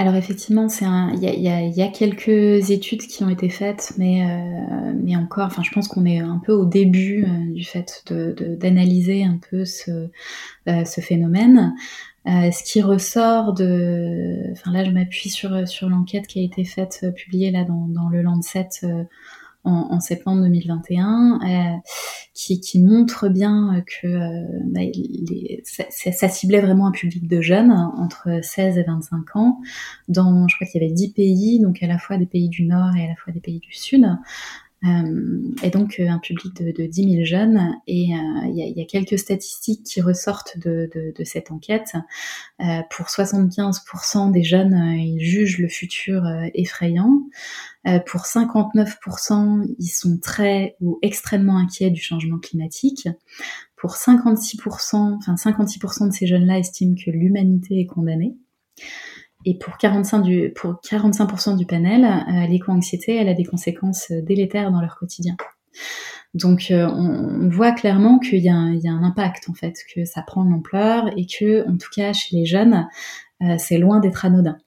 B: Alors effectivement, c'est un, il y a, y, y a, quelques études qui ont été faites, mais euh, mais encore, enfin, je pense qu'on est un peu au début euh, du fait d'analyser un peu ce euh, phénomène. Ce qui ressort de, enfin là, je m'appuie sur l'enquête qui a été faite, publiée là dans le Lancet en, septembre 2021, euh, qui, montre bien que euh, bah, les, ça, ça, ciblait vraiment un public de jeunes entre 16 et 25 ans, dans, je crois qu'il y avait 10 pays, donc à la fois des pays du Nord et à la fois des pays du Sud. Euh, et donc un public de, de 10 000 jeunes. Et il y, a, quelques statistiques qui ressortent de, cette enquête. Euh, pour 75% des jeunes, ils jugent le futur effrayant. Euh, pour 59%, ils sont très ou extrêmement inquiets du changement climatique. Pour 56%, enfin 56% de ces jeunes-là estiment que l'humanité est condamnée. Et pour 45%, du, pour 45 du panel, euh, l'éco-anxiété, elle a des conséquences délétères dans leur quotidien. Donc euh, on, voit clairement qu'il y, y, a un impact en fait, que ça prend de l'ampleur et que, en tout cas chez les jeunes, c'est loin d'être anodin.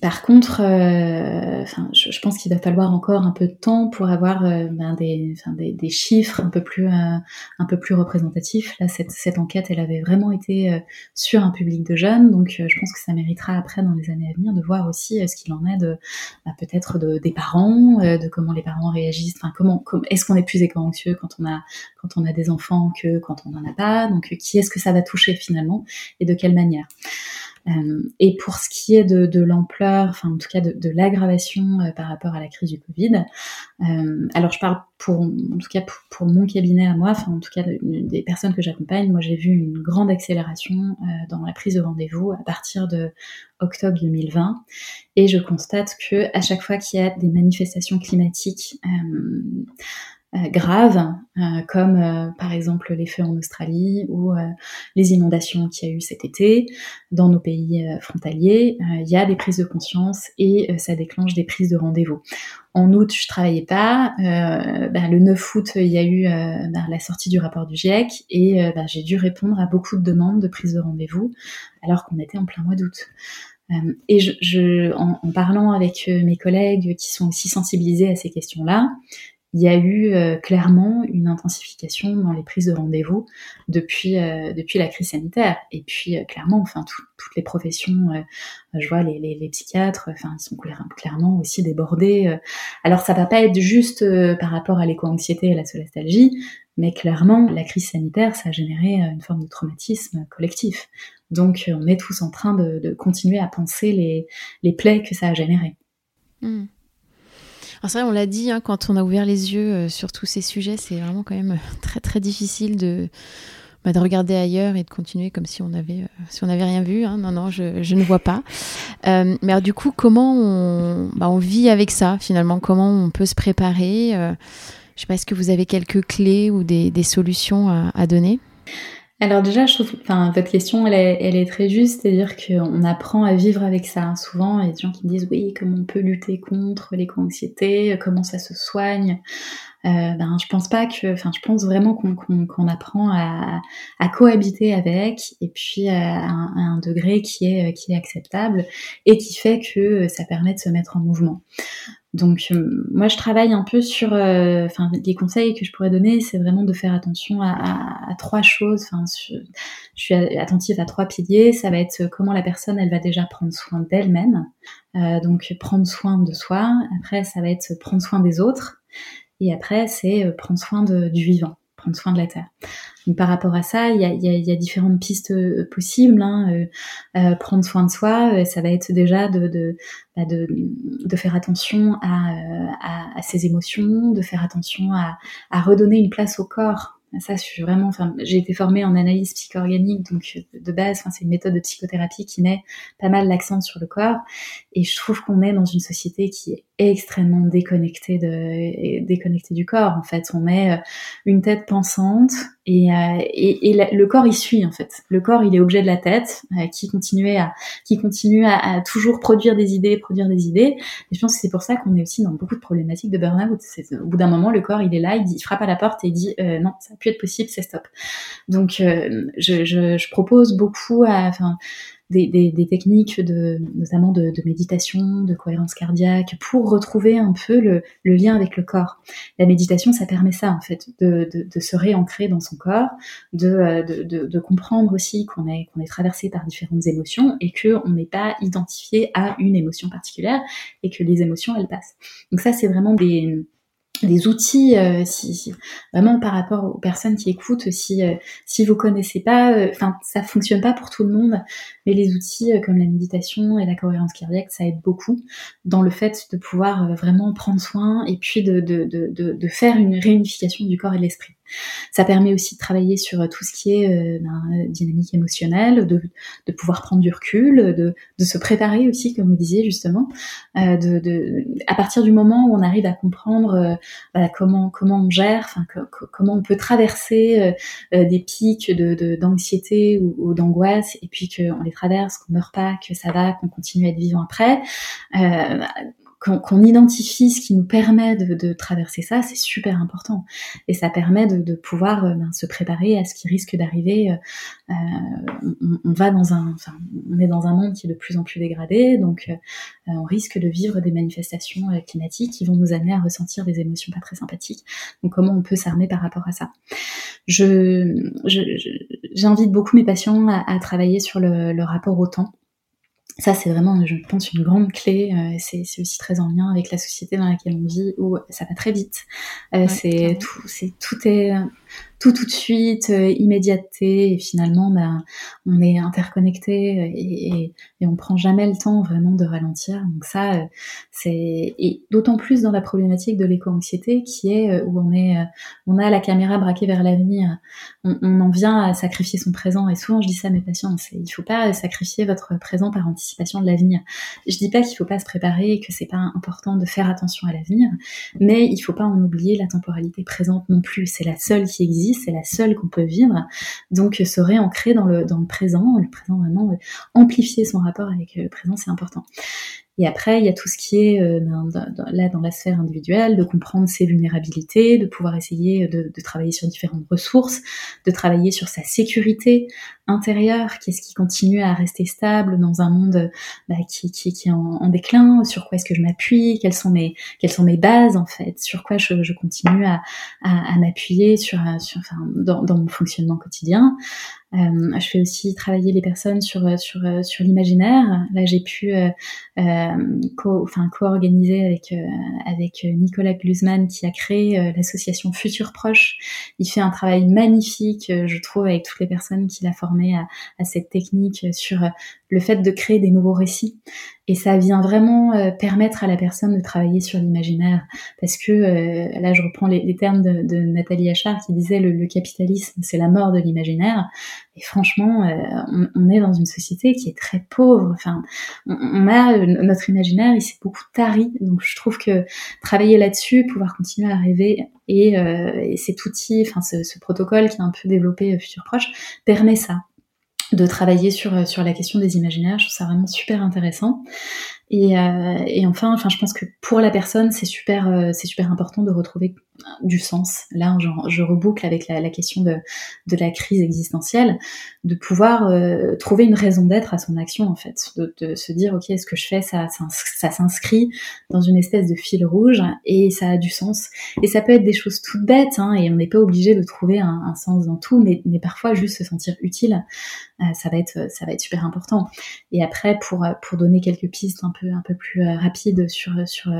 B: Par contre, euh, je, pense qu'il va falloir encore un peu de temps pour avoir euh, ben des, des, des, chiffres un peu plus, euh, un peu plus représentatifs. Là, cette, cette, enquête, elle avait vraiment été euh, sur un public de jeunes, donc je pense que ça méritera après, dans les années à venir, de voir aussi ce qu'il en est de bah, peut-être de, des parents, de comment les parents réagissent. Enfin, comment, est-ce qu'on est plus éco-anxieux quand on a quand on a des enfants que quand on n'en a pas. Donc, qui est-ce que ça va toucher finalement et de quelle manière? Euh, et pour ce qui est de, l'ampleur, enfin en tout cas de, l'aggravation euh, par rapport à la crise du Covid, euh, alors je parle pour, en tout cas pour, mon cabinet à moi, enfin en tout cas des personnes que j'accompagne, moi j'ai vu une grande accélération dans la prise de rendez-vous à partir de octobre 2020, et je constate que à chaque fois qu'il y a des manifestations climatiques euh, graves, euh, comme euh, par exemple les feux en Australie ou les inondations qu'il y a eu cet été dans nos pays frontaliers, il y a des prises de conscience et ça déclenche des prises de rendez-vous. En août, je travaillais pas. Ben, le 9 août, il y a eu ben, la sortie du rapport du GIEC et ben, j'ai dû répondre à beaucoup de demandes de prise de rendez-vous alors qu'on était en plein mois d'août. et en, parlant avec mes collègues qui sont aussi sensibilisés à ces questions-là, il y a eu euh, clairement une intensification dans les prises de rendez-vous depuis euh, depuis la crise sanitaire. Et puis euh, clairement, enfin toutes les professions, je vois les, les, les, psychiatres, enfin ils sont clairement aussi débordés. Alors ça va pas être juste par rapport à l'éco-anxiété et la solastalgie, mais clairement la crise sanitaire ça a généré une forme de traumatisme collectif. Donc on est tous en train de, de continuer à penser les, les plaies que ça a généré.
A: Mmh. Alors c'est vrai, on l'a dit, hein, quand on a ouvert les yeux euh, sur tous ces sujets, c'est vraiment quand même très très difficile de, bah, de regarder ailleurs et de continuer comme si on avait, euh, si on n'avait rien vu. Hein. Non, non, je, ne vois pas. Euh, mais alors, du coup, comment on, bah, on, vit avec ça finalement? Comment on peut se préparer? Euh, Je sais pas, est-ce que vous avez quelques clés ou des, solutions à donner?
B: Alors déjà, je trouve, enfin, votre question, elle est, très juste, c'est-à-dire qu'on apprend à vivre avec ça. Souvent, il y a des gens qui me disent, oui, comment on peut lutter contre l'éco-anxiété, comment ça se soigne. Euh, ben, je pense pas que, enfin, je pense vraiment qu'on apprend à, cohabiter avec, et puis à, un, à, un, degré qui est, qui est acceptable et qui fait que ça permet de se mettre en mouvement. Donc euh, moi je travaille un peu sur, euh, enfin des conseils que je pourrais donner, c'est vraiment de faire attention à, trois choses. Enfin, je, suis attentive à trois piliers. Ça va être comment la personne elle va déjà prendre soin d'elle-même, euh, donc prendre soin de soi. Après ça va être prendre soin des autres, et après c'est prendre soin du vivant prendre soin de la terre. Par rapport à ça, il y a, différentes pistes euh, possibles. Hein. Euh, euh, prendre soin de soi, ça va être déjà de, bah faire attention à, à, ses émotions, de faire attention à redonner une place au corps ça, je suis vraiment, enfin, j'ai été formée en analyse psycho-organique, donc de base, enfin, c'est une méthode de psychothérapie qui met pas mal l'accent sur le corps. Et je trouve qu'on est dans une société qui est extrêmement déconnectée de, déconnectée du corps. En fait, on est euh, une tête pensante et, euh, et, et le corps il suit en fait. Le corps il est objet de la tête euh, qui continue à qui continue à, à, toujours produire des idées, produire des idées. Et je pense que c'est pour ça qu'on est aussi dans beaucoup de problématiques de burn-out. Au bout d'un moment, le corps il est là, il, dit, il frappe à la porte et il dit non, ça peut être possible, c'est stop. Donc, euh, je, je, je, propose beaucoup à, enfin, des, des, des, techniques de, notamment de, de, méditation, de cohérence cardiaque, pour retrouver un peu le, le, lien avec le corps. La méditation, ça permet ça, en fait, de, de se réancrer dans son corps, de, comprendre aussi qu'on est, qu'on est traversé par différentes émotions et qu'on n'est pas identifié à une émotion particulière et que les émotions, elles passent. Donc ça, c'est vraiment des des outils, euh, si, si, vraiment par rapport aux personnes qui écoutent, si euh, si vous connaissez pas, euh, enfin ça fonctionne pas pour tout le monde, mais les outils comme la méditation et la cohérence cardiaque, ça aide beaucoup dans le fait de pouvoir vraiment prendre soin et puis de faire une réunification du corps et de l'esprit. Ça permet aussi de travailler sur tout ce qui est euh, ben, dynamique émotionnelle, de, de, pouvoir prendre du recul, de, de, se préparer aussi, comme vous disiez justement, euh, de, de, à partir du moment où on arrive à comprendre euh, bah, comment comment on gère, enfin comment on peut traverser euh, des pics de d'anxiété ou, ou d'angoisse, et puis qu'on les traverse, qu'on meurt pas, que ça va, qu'on continue à être vivant après qu'on identifie ce qui nous permet de, traverser ça, c'est super important. Et ça permet de, pouvoir euh, ben, se préparer à ce qui risque d'arriver. Euh, on, dans un, est dans un monde qui est de plus en plus dégradé, donc euh, on risque de vivre des manifestations climatiques qui vont nous amener à ressentir des émotions pas très sympathiques. Donc comment on peut s'armer par rapport à ça? Je, j'invite beaucoup mes patients à, travailler sur le, le rapport au temps ça, c'est vraiment, je pense, une grande clé. Euh, c'est aussi très en lien avec la société dans laquelle on vit, où ça va très vite. Euh, c'est tout, c'est tout est tout tout de suite, euh, immédiateté, et finalement, ben, on est interconnecté euh, et, et, on prend jamais le temps vraiment de ralentir. Donc ça, euh, c'est et d'autant plus dans la problématique de l'éco-anxiété, qui est où on est, on a la caméra braquée vers l'avenir, on, on, en vient à sacrifier son présent. Et souvent, je dis ça à mes patients, c'est il faut pas sacrifier votre présent par anticipation de l'avenir. Je dis pas qu'il faut pas se préparer, que c'est pas important de faire attention à l'avenir, mais il faut pas en oublier la temporalité présente non plus. C'est la seule qui existe c'est la seule qu'on peut vivre. Donc se réancrer dans le, dans le présent, le présent vraiment, euh, amplifier son rapport avec le présent, c'est important. Et après, il y a tout ce qui est euh, ben, là dans la sphère individuelle, de comprendre ses vulnérabilités, de pouvoir essayer de, travailler sur différentes ressources, de travailler sur sa sécurité intérieure, qu'est-ce qui continue à rester stable dans un monde bah, qui, qui, qui, est en, déclin, sur quoi est-ce que je m'appuie, quelles sont mes quelles sont mes bases en fait, sur quoi je, je continue à, à, m'appuyer sur, sur enfin, dans, dans mon fonctionnement quotidien. Euh, je fais aussi travailler les personnes sur sur sur l'imaginaire. Là, j'ai pu euh, euh, co, enfin co-organiser avec avec Nicolas Glusman qui a créé l'association Futur Proche. Il fait un travail magnifique, je trouve, avec toutes les personnes qu'il a formées à, à cette technique sur le fait de créer des nouveaux récits. Et ça vient vraiment euh, permettre à la personne de travailler sur l'imaginaire. Parce que, euh, là je reprends les, termes de, de, Nathalie Achard qui disait le, le capitalisme c'est la mort de l'imaginaire. Et franchement, euh, on, est dans une société qui est très pauvre. Enfin, on, a notre imaginaire, il s'est beaucoup tari. Donc je trouve que travailler là-dessus, pouvoir continuer à rêver et, et cet outil, enfin ce, ce, protocole qui est un peu développé Futur Proche, permet ça de travailler sur, sur la question des imaginaires. Je trouve ça vraiment super intéressant. Et, euh, et enfin, enfin, je pense que pour la personne, c'est super, euh, c'est super important de retrouver du sens. Là, je, je reboucle avec la, la, question de, de la crise existentielle, de pouvoir euh, trouver une raison d'être à son action, en fait, de, de se dire, ok, ce que je fais, ça, ça, s'inscrit dans une espèce de fil rouge et ça a du sens. Et ça peut être des choses toutes bêtes, hein, et on n'est pas obligé de trouver un, un, sens dans tout, mais, mais parfois juste se sentir utile, euh, ça va être, ça va être super important. Et après, pour pour donner quelques pistes un peu un peu plus euh, rapides sur sur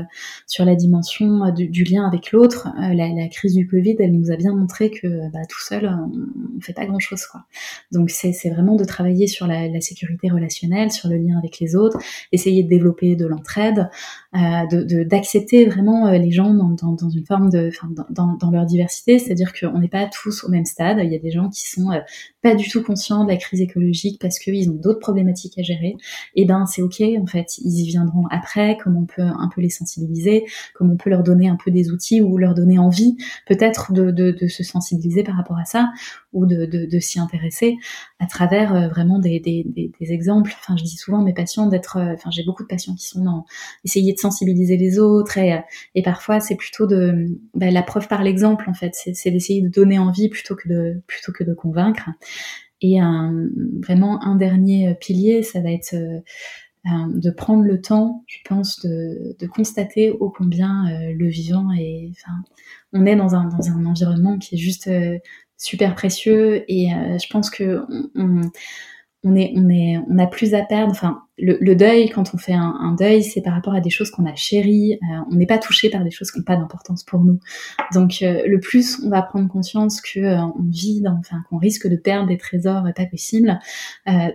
B: sur la dimension du, du lien avec l'autre la, crise du Covid, elle nous a bien montré que bah, tout seul, on, ne fait pas grand-chose. quoi. Donc c'est vraiment de travailler sur la, sécurité relationnelle, sur le lien avec les autres, essayer de développer de l'entraide, euh, d'accepter vraiment euh, les gens dans, une forme de, dans, dans, leur diversité, c'est-à-dire qu'on n'est pas tous au même stade. Il y a des gens qui sont euh, pas du tout conscients de la crise écologique parce qu'ils ont d'autres problématiques à gérer. Et ben c'est ok, en fait, ils y viendront après. Comment on peut un peu les sensibiliser, comment on peut leur donner un peu des outils ou leur donner envie peut-être de, de, se sensibiliser par rapport à ça? Ou de, de s'y intéresser à travers euh, vraiment des, des, exemples. Enfin, je dis souvent à mes patients d'être, euh, enfin, j'ai beaucoup de patients qui sont dans essayer de sensibiliser les autres et, euh, et parfois c'est plutôt de bah, la preuve par l'exemple en fait. C'est d'essayer de donner envie plutôt que de plutôt que de convaincre. Et vraiment un dernier pilier, ça va être de prendre le temps, je pense, de, de constater ô combien le vivant est, enfin, on est dans un, dans un environnement qui est juste super précieux et je pense que on, on est, on est, on a plus à perdre. Enfin, le, deuil, quand on fait un, deuil, c'est par rapport à des choses qu'on a chéries. Euh, on n'est pas touché par des choses qui n'ont pas d'importance pour nous. Donc, euh, le plus on va prendre conscience que euh, on vit, dans, enfin, qu'on risque de perdre des trésors pas possibles.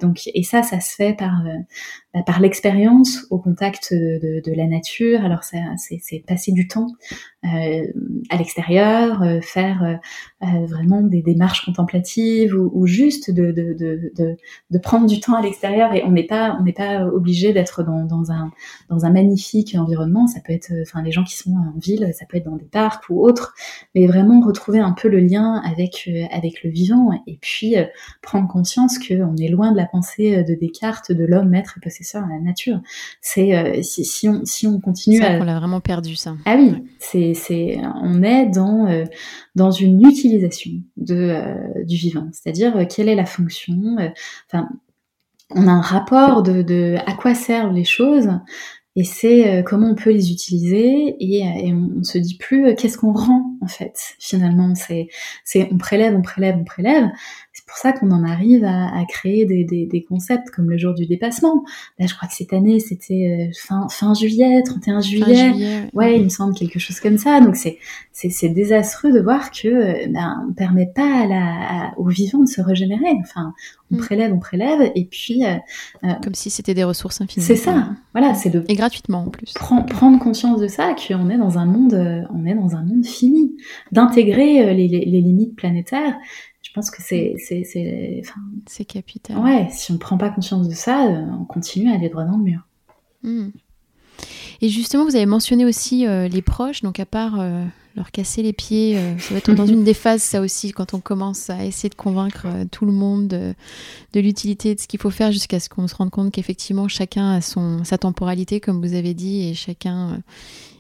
B: donc, et ça, ça se fait par bah, par l'expérience au contact de, de, la nature. Alors, c'est passer du temps à l'extérieur, faire vraiment des démarches contemplatives ou, ou juste de, de, de, de, prendre du temps à l'extérieur. Et on n'est pas, on n'est pas pas obligé d'être dans, dans, un, dans un magnifique environnement. Ça peut être, enfin, les gens qui sont en ville, ça peut être dans des parcs ou autres, mais vraiment retrouver un peu le lien avec, avec le vivant et puis prendre conscience qu'on est loin de la pensée de Descartes, de l'homme maître et possesseur à la nature. C'est si, si, on, si on continue
A: à... On a vraiment perdu ça.
B: Ah oui, c'est, c'est, on est dans, dans une utilisation de, du vivant, c'est-à-dire quelle est la fonction. Enfin, on a un rapport de, à quoi servent les choses et c'est euh, comment on peut les utiliser et, on, se dit plus euh, qu'est-ce qu'on rend en fait finalement c'est on prélève on prélève on prélève c'est pour ça qu'on en arrive à, créer des, des, concepts comme le jour du dépassement là je crois que cette année c'était euh, fin fin juillet 31 juillet, ouais, il me semble quelque chose comme ça donc c'est c'est désastreux de voir que ben on permet pas à la aux vivants de se régénérer enfin on mm. prélève, on prélève, et puis... Euh,
A: euh, Comme si c'était des ressources infinies.
B: C'est ça, voilà, c'est de...
A: Et gratuitement en plus.
B: prendre conscience de ça, qu'on est dans un monde, euh, on est dans un monde fini. D'intégrer les, limites planétaires, je pense que c'est... C'est
A: c'est capital.
B: Ouais, si on prend pas conscience de ça, on continue à aller droit dans le mur.
A: Mm. Et justement, vous avez mentionné aussi les proches, donc à part leur casser les pieds. Euh, ça va être dans une des phases, ça aussi, quand on commence à essayer de convaincre euh, tout le monde de, l'utilité de ce qu'il faut faire jusqu'à ce qu'on se rende compte qu'effectivement, chacun a son, sa temporalité, comme vous avez dit, et chacun, euh,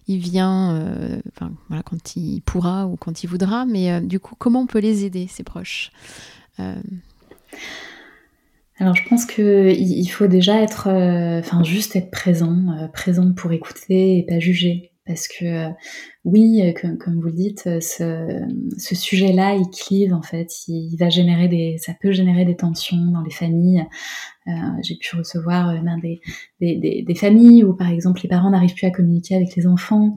A: il vient enfin, voilà, quand il pourra ou quand il voudra. Mais du coup, comment on peut les aider, ces proches?
B: Alors je pense que il faut déjà être, enfin juste être présent, présent pour écouter et pas juger parce que euh, oui, euh, comme, vous le dites, euh, ce, ce sujet-là, il clive en fait, il, va générer des, ça peut générer des tensions dans les familles. Euh, J'ai pu recevoir euh, ben, des, des, des, familles où par exemple les parents n'arrivent plus à communiquer avec les enfants.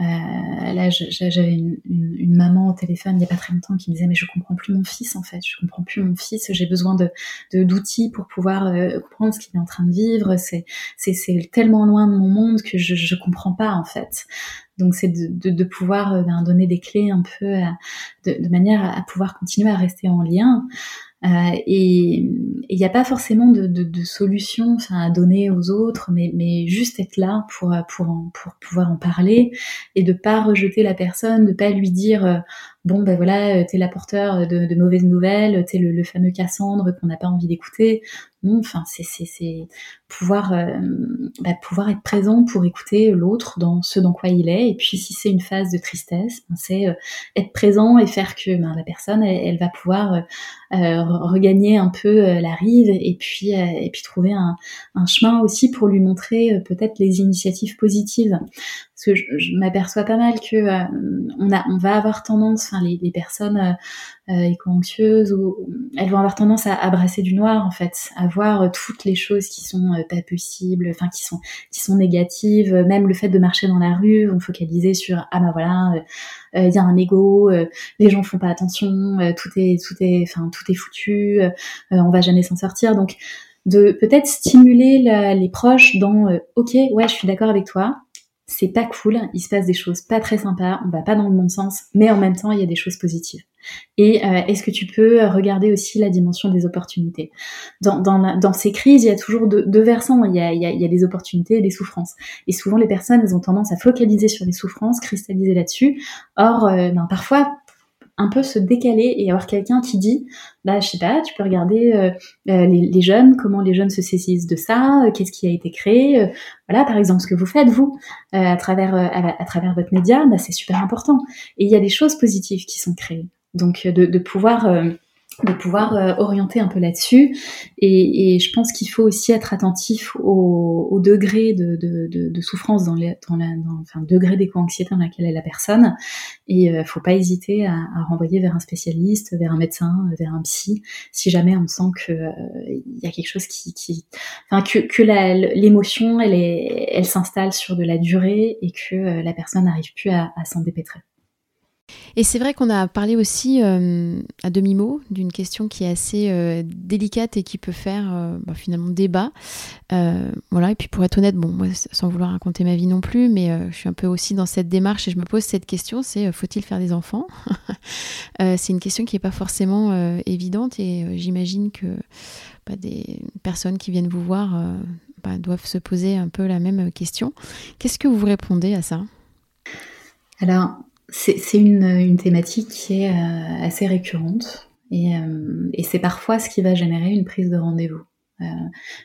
B: Euh, là, j'avais une, une, maman au téléphone il n'y a pas très longtemps qui me disait mais je comprends plus mon fils en fait, je comprends plus mon fils, j'ai besoin de d'outils pour pouvoir comprendre ce qu'il est en train de vivre. C'est c'est tellement loin de mon monde que je je comprends pas en fait. Donc c'est de, de, pouvoir euh, ben, donner des clés un peu de, de, manière à, pouvoir continuer à rester en lien. Euh, et il n'y a pas forcément de, de, de solution à donner aux autres, mais, mais juste être là pour, pour, pour pouvoir en parler et de pas rejeter la personne, de pas lui dire euh, bon ben voilà, t'es l'apporteur de, de mauvaises nouvelles, t'es le, fameux Cassandre qu'on n'a pas envie d'écouter. Non, enfin c'est c'est pouvoir euh, bah, pouvoir être présent pour écouter l'autre dans ce dans quoi il est. Et puis si c'est une phase de tristesse, ben, c'est euh, être présent et faire que ben, la personne elle, va pouvoir euh, regagner un peu la rive et puis et puis trouver un chemin aussi pour lui montrer peut-être les initiatives positives parce que je, m'aperçois pas mal que euh, on, a, on va avoir tendance, enfin les, les personnes euh, euh éco-anxieuses, ou, elles vont avoir tendance à, à, brasser du noir en fait, à voir euh, toutes les choses qui sont pas possibles, enfin qui sont qui sont négatives, même le fait de marcher dans la rue, vont focaliser sur ah bah voilà, il y a un ego, les gens font pas attention, tout est tout est enfin tout est foutu, on va jamais s'en sortir donc de peut-être stimuler les proches dans ok ouais je suis d'accord avec toi c'est pas cool, il se passe des choses pas très sympas, on va pas dans le bon sens, mais en même temps il y a des choses positives. Et euh, est-ce que tu peux regarder aussi la dimension des opportunités? Dans, ces crises, il y a toujours deux, versants, il y, a, il, des opportunités et des souffrances. Et souvent les personnes, elles ont tendance à focaliser sur les souffrances, cristalliser là-dessus. Or, euh, ben, parfois, un peu se décaler et avoir quelqu'un qui dit bah je sais pas tu peux regarder euh, euh, les, jeunes comment les jeunes se saisissent de ça euh, qu'est-ce qui a été créé voilà par exemple ce que vous faites vous à travers à, travers votre média bah, c'est super important. Et il y a des choses positives qui sont créées. Donc de, de pouvoir de pouvoir euh, orienter un peu là-dessus. Et, et, je pense qu'il faut aussi être attentif au, au degré de, de, de, de, souffrance dans, les, dans, la, dans enfin, degré d'éco-anxiété dans laquelle est la personne. Et euh, faut pas hésiter à, à, renvoyer vers un spécialiste, vers un médecin, vers un psy, si jamais on sent que euh, il y a quelque chose qui, qui enfin que, que l'émotion elle est, elle s'installe sur de la durée et que euh, la personne n'arrive plus à, à s'en dépêtrer.
A: Et c'est vrai qu'on a parlé aussi euh, à demi-mot d'une question qui est assez euh, délicate et qui peut faire euh, bah, finalement débat. voilà, et puis pour être honnête, bon, moi, sans vouloir raconter ma vie non plus, mais je suis un peu aussi dans cette démarche et je me pose cette question, c'est faut-il faire des enfants? C'est une question qui n'est pas forcément évidente et j'imagine que bah, des personnes qui viennent vous voir bah, doivent se poser un peu la même question. Qu'est-ce que vous répondez à ça?
B: Alors, c'est une, thématique qui est assez récurrente et, et c'est parfois ce qui va générer une prise de rendez-vous. Euh,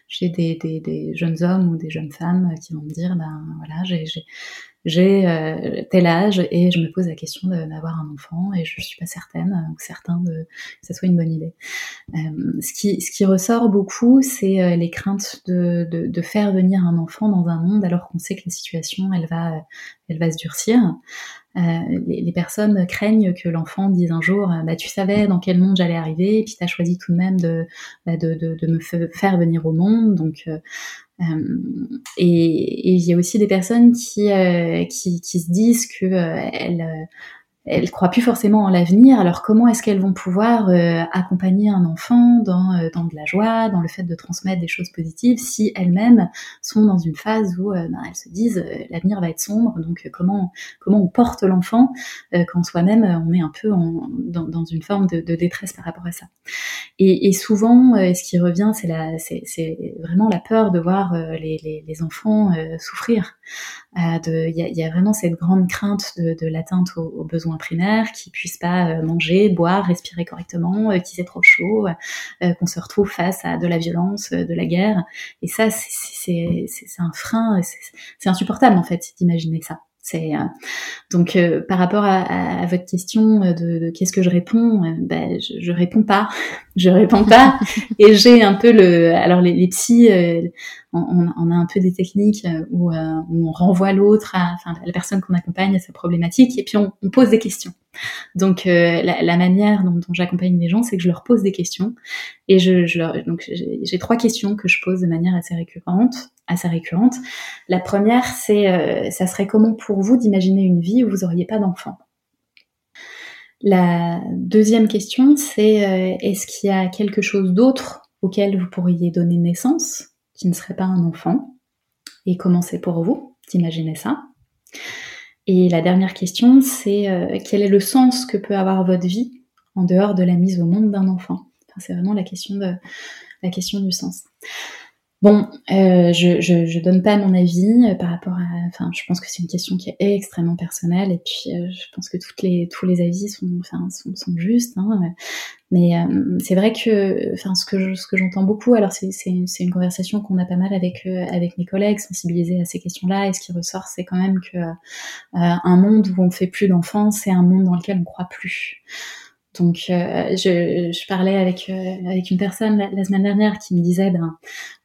B: j'ai des, des, des, jeunes hommes ou des jeunes femmes qui vont me dire, ben voilà, j'ai j'ai euh, tel âge et je me pose la question d'avoir un enfant et je suis pas certaine ou certain de que ça soit une bonne idée. Euh, ce qui ce qui ressort beaucoup, c'est euh, les craintes de, de, de, faire venir un enfant dans un monde alors qu'on sait que la situation elle va elle va se durcir. Euh, les, les, personnes craignent que l'enfant dise un jour bah, Tu savais dans quel monde j'allais arriver, et puis tu as choisi tout de même de, bah, de, de, de, me faire venir au monde. Donc, euh, euh, et il y a aussi des personnes qui, qui, qui, se disent que elles, elles croient plus forcément en l'avenir. Alors comment est-ce qu'elles vont pouvoir euh, accompagner un enfant dans, euh, dans de la joie, dans le fait de transmettre des choses positives, si elles-mêmes sont dans une phase où euh, ben, elles se disent l'avenir va être sombre. Donc comment comment on porte l'enfant quand soi-même on est un peu en, dans, une forme de, détresse par rapport à ça. Et, souvent, ce qui revient, c'est la c'est vraiment la peur de voir les enfants souffrir. Il y, a, y, a, vraiment cette grande crainte de, de l'atteinte aux, aux besoins primaire, qui puissent pas euh, manger, boire, respirer correctement, euh, qu'ils aient trop chaud, euh, qu'on se retrouve face à de la violence, de la guerre. Et ça, c'est un frein, c'est insupportable en fait d'imaginer ça. C'est donc par rapport à, votre question de, qu'est-ce que je réponds, ben, je, je réponds pas, je réponds pas et j'ai un peu le alors les, les psys on, a un peu des techniques euh, où, euh, où on renvoie l'autre, enfin la personne qu'on accompagne à sa problématique, et puis on, pose des questions. Donc euh, la, manière dont, j'accompagne les gens, c'est que je leur pose des questions, et je, donc j'ai trois questions que je pose de manière assez récurrente. Assez récurrente. La première, c'est, ça serait comment pour vous d'imaginer une vie où vous auriez pas d'enfant La deuxième question, c'est est-ce qu'il y a quelque chose d'autre auquel vous pourriez donner naissance qui ne serait pas un enfant? Et comment c'est pour vous d'imaginer ça? Et la dernière question, c'est euh, quel est le sens que peut avoir votre vie en dehors de la mise au monde d'un enfant? C'est vraiment la question, de, la question du sens. Bon, euh, je, je, je, donne pas mon avis euh, par rapport à. Enfin, je pense que c'est une question qui est extrêmement personnelle et puis euh, je pense que toutes les tous les avis sont enfin sont, sont justes. Hein, mais euh, c'est vrai que, enfin, ce que ce que j'entends beaucoup, alors c'est c'est c'est une conversation qu'on a pas mal avec avec mes collègues, sensibilisés à ces questions-là. Et ce qui ressort, c'est quand même que un monde où on fait plus d'enfants, c'est un monde dans lequel on croit plus. Donc, euh, je, je, parlais avec euh, avec une personne la, semaine dernière qui me disait, ben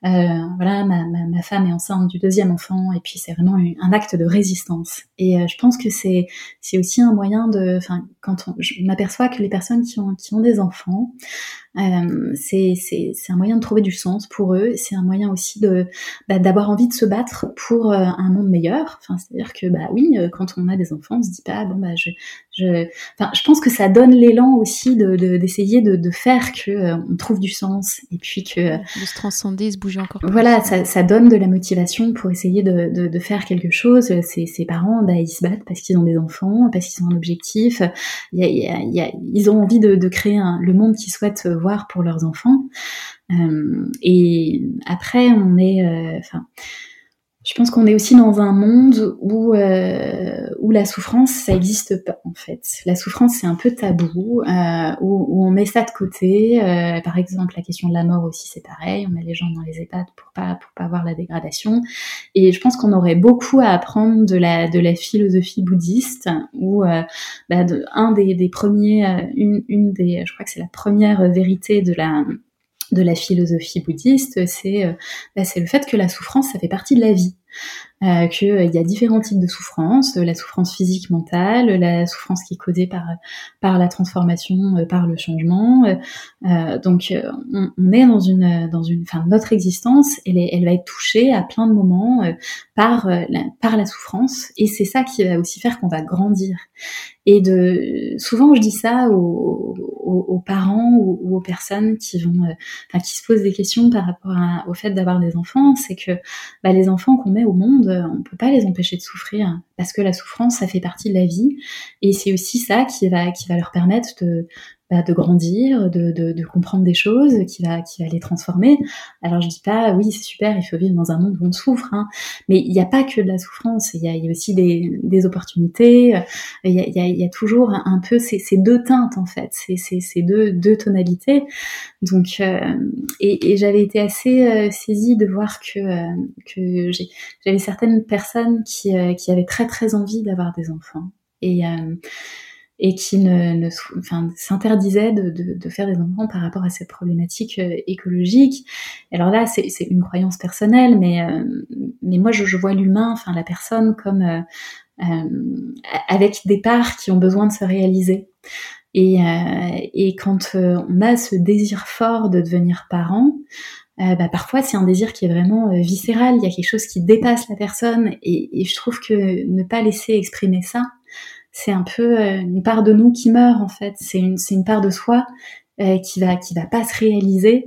B: euh, voilà, ma, ma, ma, femme est enceinte du deuxième enfant, et puis c'est vraiment un acte de résistance. Et je pense que c'est c'est aussi un moyen de, enfin, quand on, je m'aperçois que les personnes qui ont qui ont des enfants, euh, c'est un moyen de trouver du sens pour eux. C'est un moyen aussi de bah, d'avoir envie de se battre pour euh, un monde meilleur. Enfin, c'est-à-dire que bah oui, euh, quand on a des enfants, on se dit pas bon bah je je. Enfin, je pense que ça donne l'élan aussi de d'essayer de, de, faire que euh, on trouve du sens et puis que
A: de se transcender, se bouger encore. Plus.
B: Voilà, ça, ça donne de la motivation pour essayer de, de, de faire quelque chose. Ces, ces parents, bah, ils se battent parce qu'ils ont des enfants, parce qu'ils ont un objectif. Il y a, il y a, ils ont envie de, de créer un, le monde qu'ils souhaitent voir pour leurs enfants. Euh, et après, on est, euh, je pense qu'on est aussi dans un monde où euh, où la souffrance ça existe pas en fait. La souffrance c'est un peu tabou, euh, où, où, on met ça de côté. Euh, par exemple la question de la mort aussi c'est pareil, on met les gens dans les EHPAD pour pas pour pas voir la dégradation. Et je pense qu'on aurait beaucoup à apprendre de la de la philosophie bouddhiste, où euh, bah, de, un des, des premiers, euh, une, une des, je crois que c'est la première vérité de la de la philosophie bouddhiste, c'est euh, bah, c'est le fait que la souffrance, ça fait partie de la vie euh, qu'il euh, y a différents types de souffrance, euh, la souffrance physique mentale, la souffrance qui est causée par par la transformation, euh, par le changement. donc on, est dans une dans une, enfin notre existence, elle, va être touchée à plein de moments par la, par la souffrance, et c'est ça qui va aussi faire qu'on va grandir. Et de souvent je dis ça aux, parents ou, aux personnes qui vont, qui se posent des questions par rapport au fait d'avoir des enfants, c'est que bah, les enfants qu'on au monde, on peut pas les empêcher de souffrir parce que la souffrance, ça fait partie de la vie et c'est aussi ça qui va leur permettre de bah, de grandir, de, de, de, comprendre des choses, qui va, qui va les transformer. Alors je dis pas, oui, c'est super, il faut vivre dans un monde où on souffre, hein, mais il n'y a pas que de la souffrance, il y a, y a aussi des, des opportunités, il y a, y a, y a toujours un peu ces, ces, deux teintes en fait, ces, ces, ces deux, deux tonalités. Donc, euh, et, et j'avais été assez euh, saisie de voir que, euh, que j'avais certaines personnes qui, qui avaient très très envie d'avoir des enfants. Et, et qui ne, ne enfin, s'interdisait de, de, de, faire des enfants par rapport à cette problématique euh, écologique. Alors là, c'est une croyance personnelle, mais, euh, mais moi, je, je vois l'humain, enfin la personne, comme euh, euh avec des parts qui ont besoin de se réaliser. Et, et quand on a ce désir fort de devenir parent, bah, parfois c'est un désir qui est vraiment viscéral, il y a quelque chose qui dépasse la personne, et, et je trouve que ne pas laisser exprimer ça, c'est un peu euh, une part de nous qui meurt en fait. C'est une, c'est une part de soi euh, qui va qui va pas se réaliser.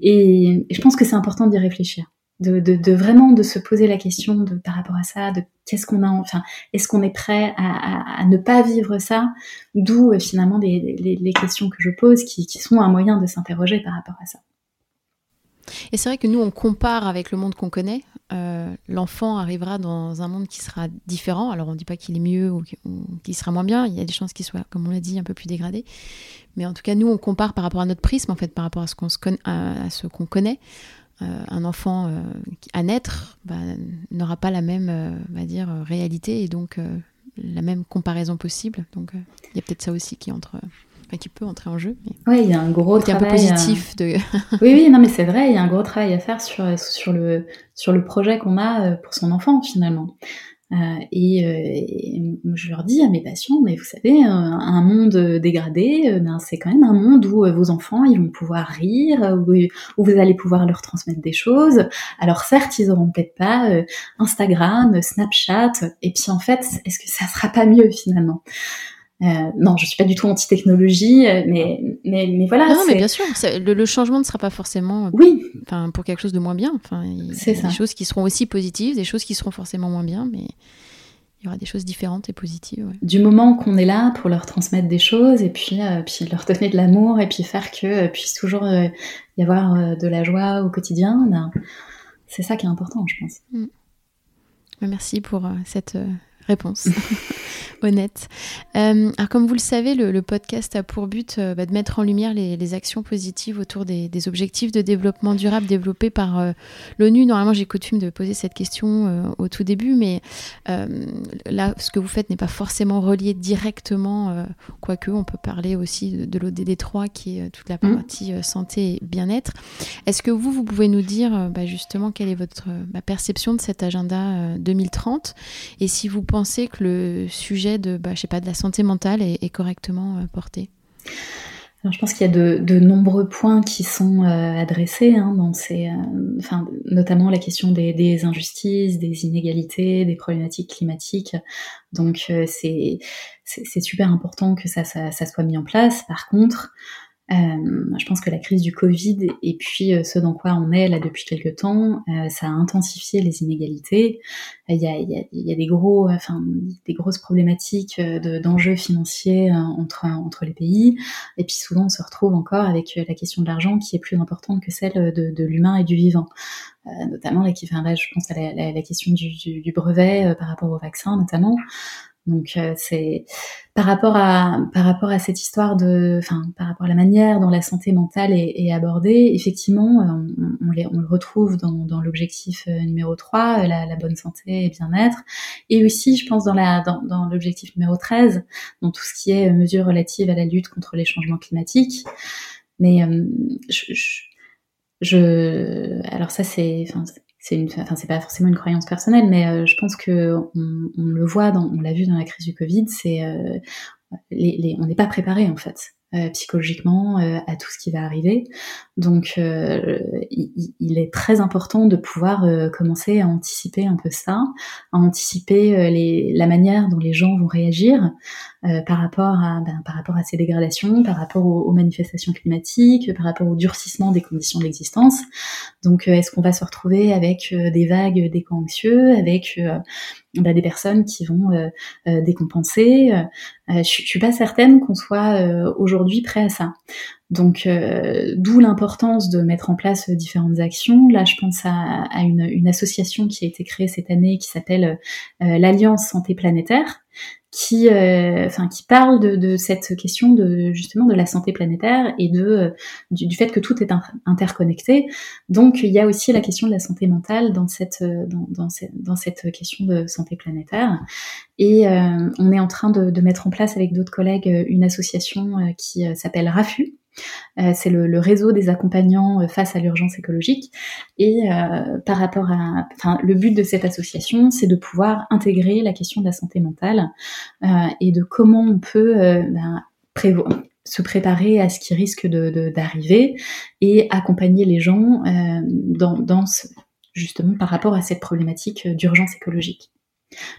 B: Et, je pense que c'est important d'y réfléchir, de, de, vraiment de se poser la question de par rapport à ça, de qu'est-ce qu'on a, enfin, est-ce qu'on est prêt à, à, ne pas vivre ça? D'où euh, finalement les, les, les, questions que je pose, qui, qui sont un moyen de s'interroger par rapport à ça.
A: Et c'est vrai que nous, on compare avec le monde qu'on connaît. Euh, l'enfant arrivera dans un monde qui sera différent. Alors, on ne dit pas qu'il est mieux ou qu'il sera moins bien. Il y a des chances qu'il soit, comme on l'a dit, un peu plus dégradé. Mais en tout cas, nous, on compare par rapport à notre prisme, en fait, par rapport à ce qu'on connaît. Euh, un enfant euh, à naître bah, n'aura pas la même, va dire, réalité et donc la même comparaison possible. Donc, il y a peut-être ça aussi qui entre qui peut entrer en jeu.
B: Oui, il y a un gros travail.
A: un peu positif de.
B: oui, oui, non, mais c'est vrai, il y a un gros travail à faire sur sur le sur le projet qu'on a euh, pour son enfant finalement. Euh, et, euh, je leur dis à mes patients, mais vous savez, un monde dégradé, ben, c'est quand même un monde où vos enfants, ils vont pouvoir rire, où, où, vous allez pouvoir leur transmettre des choses. Alors certes, ils auront peut-être pas Instagram, Snapchat, et puis en fait, est-ce que ça sera pas mieux finalement? Euh, non, je suis pas du tout anti-technologie, euh, mais, mais, mais voilà.
A: Non, mais bien sûr, le, le, changement ne sera pas forcément euh,
B: oui.
A: pour quelque chose de moins bien. Enfin, il y a des choses qui seront aussi positives, des choses qui seront forcément moins bien, mais il y aura des choses différentes et positives. Ouais.
B: Du moment qu'on est là pour leur transmettre des choses et puis, euh, puis leur donner de l'amour et puis faire que puisse toujours y avoir de la joie au quotidien, ben, c'est ça qui est important, je pense. Mm.
A: Merci pour cette réponse honnête. Euh, alors comme vous le savez, le, podcast a pour but euh, bah, de mettre en lumière les, actions positives autour des, objectifs de développement durable développés par euh, l'ONU. Normalement, j'ai coutume de poser cette question au tout début, mais là, ce que vous faites n'est pas forcément relié directement, quoique on peut parler aussi de, de l'ODD 3 qui est toute la mmh. partie santé et bien-être. Est-ce que vous, vous pouvez nous dire bah, justement quelle est votre bah, perception de cet agenda 2030 et si vous pensez que le sujet de, bah, je sais pas, de la santé mentale est, correctement euh, porté?
B: Alors, je pense qu'il y a de, nombreux points qui sont euh, adressés hein, dans ces, euh, enfin, notamment la question des, injustices, des inégalités, des problématiques climatiques. Donc, c'est c'est super important que ça, ça, ça, soit mis en place. Par contre, euh, je pense que la crise du Covid et puis euh, ce dans quoi on est là depuis quelques temps, euh, ça a intensifié les inégalités. Il y a, y a, y a des gros, enfin des grosses problématiques d'enjeux financiers entre entre les pays. Et puis souvent on se retrouve encore avec la question de l'argent qui est plus importante que celle de, de l'humain et du vivant. notamment là, qui, enfin, là, je pense à la, la, la question du, du, du brevet par rapport au vaccin notamment. Donc euh, c'est par rapport à par rapport à cette histoire de, enfin par rapport à la manière dont la santé mentale est, est abordée, effectivement, euh, on, on, on, le retrouve dans, dans l'objectif euh, numéro 3, la, la, bonne santé et bien-être, et aussi, je pense, dans la dans, dans l'objectif numéro 13, dans tout ce qui est mesures relatives à la lutte contre les changements climatiques. Mais je, je, je, alors ça c'est, c'est une, enfin c'est pas forcément une croyance personnelle, mais euh, je pense que on, on, le voit, dans, on l'a vu dans la crise du Covid, c'est euh, les, les, on n'est pas préparé en fait. Euh, psychologiquement euh, à tout ce qui va arriver. Donc euh, il, il, est très important de pouvoir commencer à anticiper un peu ça, à anticiper les, la manière dont les gens vont réagir par rapport à ben, par rapport à ces dégradations, par rapport aux, manifestations climatiques, par rapport au durcissement des conditions d'existence. Donc est-ce qu'on va se retrouver avec des vagues d'éco anxieux, avec bah, des personnes qui vont décompenser? je, suis pas certaine qu'on soit aujourd'hui prêt à ça. Donc, d'où l'importance de mettre en place différentes actions. Là, je pense à, une, association qui a été créée cette année qui s'appelle l'Alliance Santé Planétaire, qui, euh, enfin, qui parle de, de, cette question de justement de la santé planétaire et de euh, du, fait que tout est interconnecté. Donc, il y a aussi la question de la santé mentale dans cette euh, dans, cette, dans cette question de santé planétaire. Et on est en train de, de, mettre en place avec d'autres collègues une association qui s'appelle RAFU, euh, c'est le, réseau des accompagnants euh, face à l'urgence écologique. Et euh, par rapport à, enfin, le but de cette association, c'est de pouvoir intégrer la question de la santé mentale et de comment on peut ben, se préparer à ce qui risque d'arriver et accompagner les gens dans, justement par rapport à cette problématique d'urgence écologique.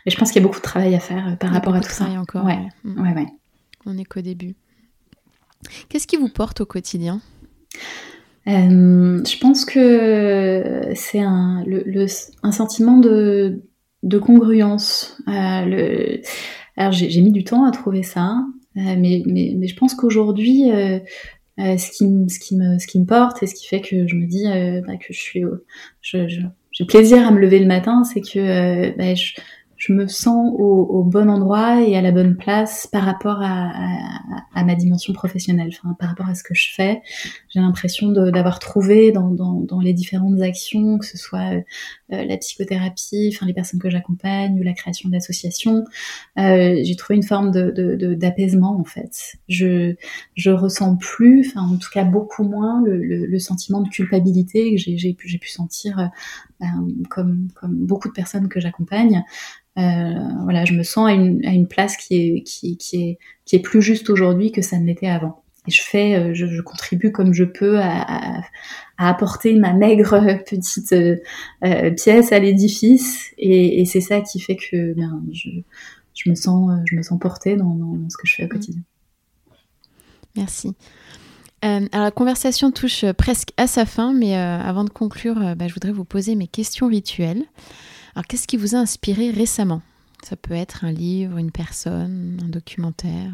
B: Mais je pense qu'il y a beaucoup de travail à faire par rapport à tout ça.
A: Encore, ouais. Ouais, ouais. On est qu'au début. Qu'est-ce qui vous porte au quotidien?
B: Euh, Je pense que c'est un, un sentiment de, de congruence. Euh, alors j'ai mis du temps à trouver ça, euh, mais, mais, mais, je pense qu'aujourd'hui, ce, qui, ce, qui me, ce qui me porte et ce qui fait que je me dis bah, que je suis, j'ai plaisir à me lever le matin, c'est que bah, je, je me sens au, au, bon endroit et à la bonne place par rapport à, à, à, ma dimension professionnelle, enfin par rapport à ce que je fais. J'ai l'impression d'avoir trouvé dans, dans, dans, les différentes actions, que ce soit euh, euh, la psychothérapie, enfin les personnes que j'accompagne ou la création d'associations, euh, j'ai trouvé une forme de d'apaisement en fait. Je je ressens plus, enfin en tout cas beaucoup moins le, le, le sentiment de culpabilité que j'ai pu pu sentir euh, comme comme beaucoup de personnes que j'accompagne. Euh, voilà, je me sens à une, à une place qui est, qui, qui, est, qui est plus juste aujourd'hui que ça ne l'était avant. Et je fais, euh, je, je, contribue comme je peux à, à, à apporter ma maigre petite euh, pièce à l'édifice, et, et c'est ça qui fait que bien, je, je, me sens, je me sens portée dans, dans, ce que je fais au quotidien.
A: Merci. Euh, alors la conversation touche presque à sa fin, mais avant de conclure, bah, je voudrais vous poser mes questions rituelles. Alors, qu'est-ce qui vous a inspiré récemment? Ça peut être un livre, une personne, un documentaire,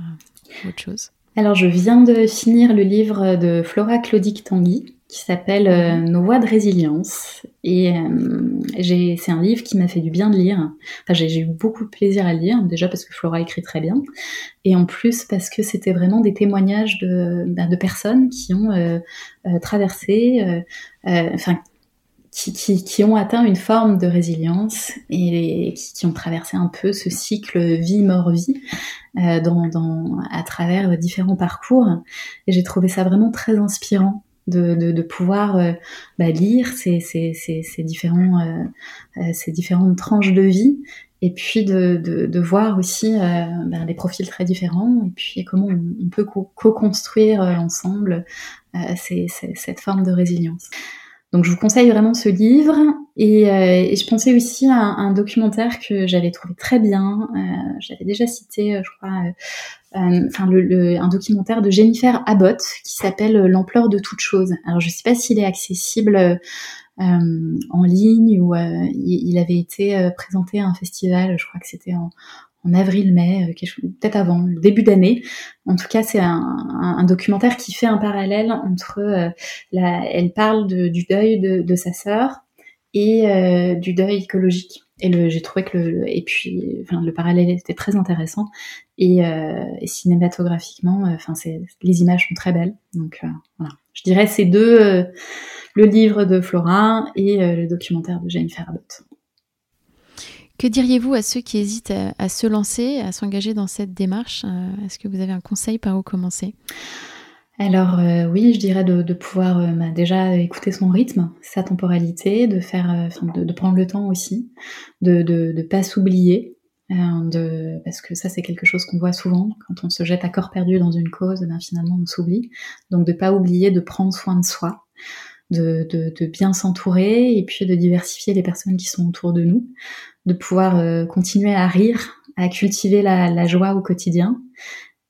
A: autre chose.
B: Alors, je viens de finir le livre de Flora Claudic Tanguy qui s'appelle euh, Nos voies de résilience. Et euh, c'est un livre qui m'a fait du bien de lire. Enfin, j'ai eu beaucoup de plaisir à le lire, déjà parce que Flora écrit très bien, et en plus parce que c'était vraiment des témoignages de, ben, de personnes qui ont euh, traversé, enfin, qui, qui, ont atteint une forme de résilience et qui, ont traversé un peu ce cycle vie-mort-vie euh, dans, dans, à travers différents parcours. Et j'ai trouvé ça vraiment très inspirant de, de, de pouvoir euh, bah, lire ces, ces, ces, ces différents, euh, euh, ces différentes tranches de vie et puis de, de, de voir aussi euh, bah, des profils très différents et puis comment on, on peut co-construire ensemble cette forme de résilience. Donc je vous conseille vraiment ce livre et, euh, je pensais aussi à un, documentaire que j'avais trouvé très bien. Euh, J'avais déjà cité, euh, je crois, enfin le, un documentaire de Jennifer Abbott qui s'appelle L'ampleur de toute chose. Alors je sais pas s'il est accessible. en ligne ou il, avait été présenté à un festival, je crois que c'était en, en avril-mai, euh, peut-être avant, le début d'année. En tout cas, c'est un, documentaire qui fait un parallèle entre, euh, la, elle parle du deuil de, sa sœur et euh, du deuil écologique. Et j'ai trouvé que le, et puis, enfin, le parallèle était très intéressant et, cinématographiquement, enfin, c'est, les images sont très belles. Donc voilà, je dirais ces deux, le livre de Flora et le documentaire de Jennifer Abbott.
A: Que diriez-vous à ceux qui hésitent à, se lancer, à s'engager dans cette démarche euh, Est-ce que vous avez un conseil par où commencer?
B: Alors euh, oui, je dirais de, pouvoir euh, bah, déjà écouter son rythme, sa temporalité, de prendre le temps aussi, de ne pas s'oublier, parce que ça c'est quelque chose qu'on voit souvent quand on se jette à corps perdu dans une cause, ben, finalement on s'oublie. Donc de pas oublier de prendre soin de soi, de bien s'entourer et puis de diversifier les personnes qui sont autour de nous, de pouvoir euh, continuer à rire, à cultiver la, joie au quotidien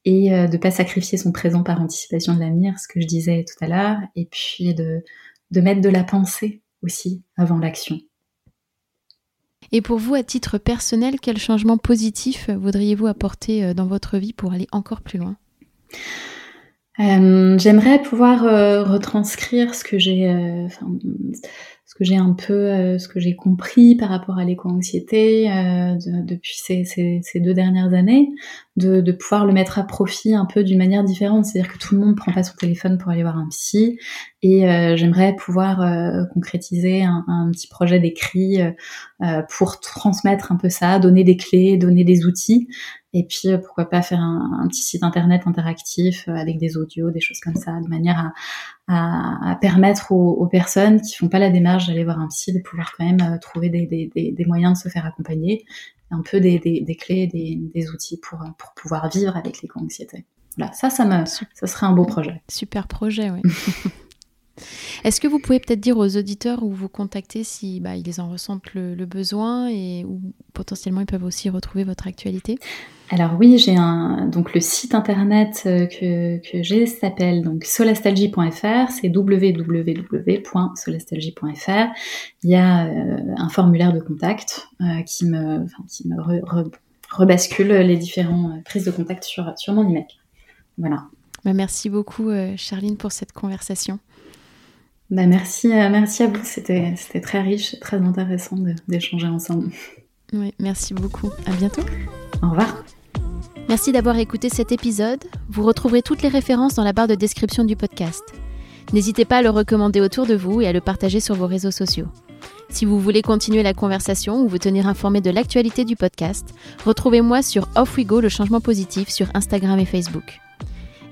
B: et euh, de pas sacrifier son présent par anticipation de l'avenir, ce que je disais tout à l'heure, et puis de, de mettre de la pensée aussi avant l'action.
A: Et pour vous, à titre personnel, quel changement positif voudriez-vous apporter dans votre vie pour aller encore plus loin?
B: J'aimerais pouvoir retranscrire ce que j'ai, ce que j'ai un peu, euh, ce que j'ai compris par rapport à l'éco-anxiété euh, depuis ces, ces, ces, deux dernières années, de, de, pouvoir le mettre à profit un peu d'une manière différente. C'est-à-dire que tout le monde prend pas son téléphone pour aller voir un psy, et euh, j'aimerais pouvoir euh, concrétiser un, un, petit projet d'écrit pour transmettre un peu ça, donner des clés, donner des outils, et puis pourquoi pas faire un, un petit site internet interactif avec des audios, des choses comme ça, de manière à, à, à permettre aux, aux, personnes qui font pas la démarche d'aller voir un psy de pouvoir quand même euh, trouver des, des, des, des, moyens de se faire accompagner, un peu des, clés, des, outils pour, pour pouvoir vivre avec l'éco-anxiété. Voilà, ça, ça, me, ça serait un beau projet.
A: Super projet, oui. Est-ce que vous pouvez peut-être dire aux auditeurs où vous contactez si bah, ils en ressentent le, le, besoin et où potentiellement ils peuvent aussi retrouver votre actualité?
B: Alors oui, j'ai un donc le site internet euh, que, que j'ai s'appelle donc solastalgie.fr, c'est www.solastalgie.fr. Il y a euh, un formulaire de contact euh, qui me qui me rebascule les différentes prises de contact sur sur mon email. Voilà.
A: Bah, merci beaucoup Charline pour cette conversation.
B: Bah, merci merci à vous, c'était c'était très riche, très intéressant d'échanger ensemble.
A: Oui, merci beaucoup. À bientôt.
B: Au revoir.
A: Merci d'avoir écouté cet épisode. Vous retrouverez toutes les références dans la barre de description du podcast. N'hésitez pas à le recommander autour de vous et à le partager sur vos réseaux sociaux. Si vous voulez continuer la conversation ou vous tenir informé de l'actualité du podcast, retrouvez-moi sur Off We Go le changement positif sur Instagram et Facebook.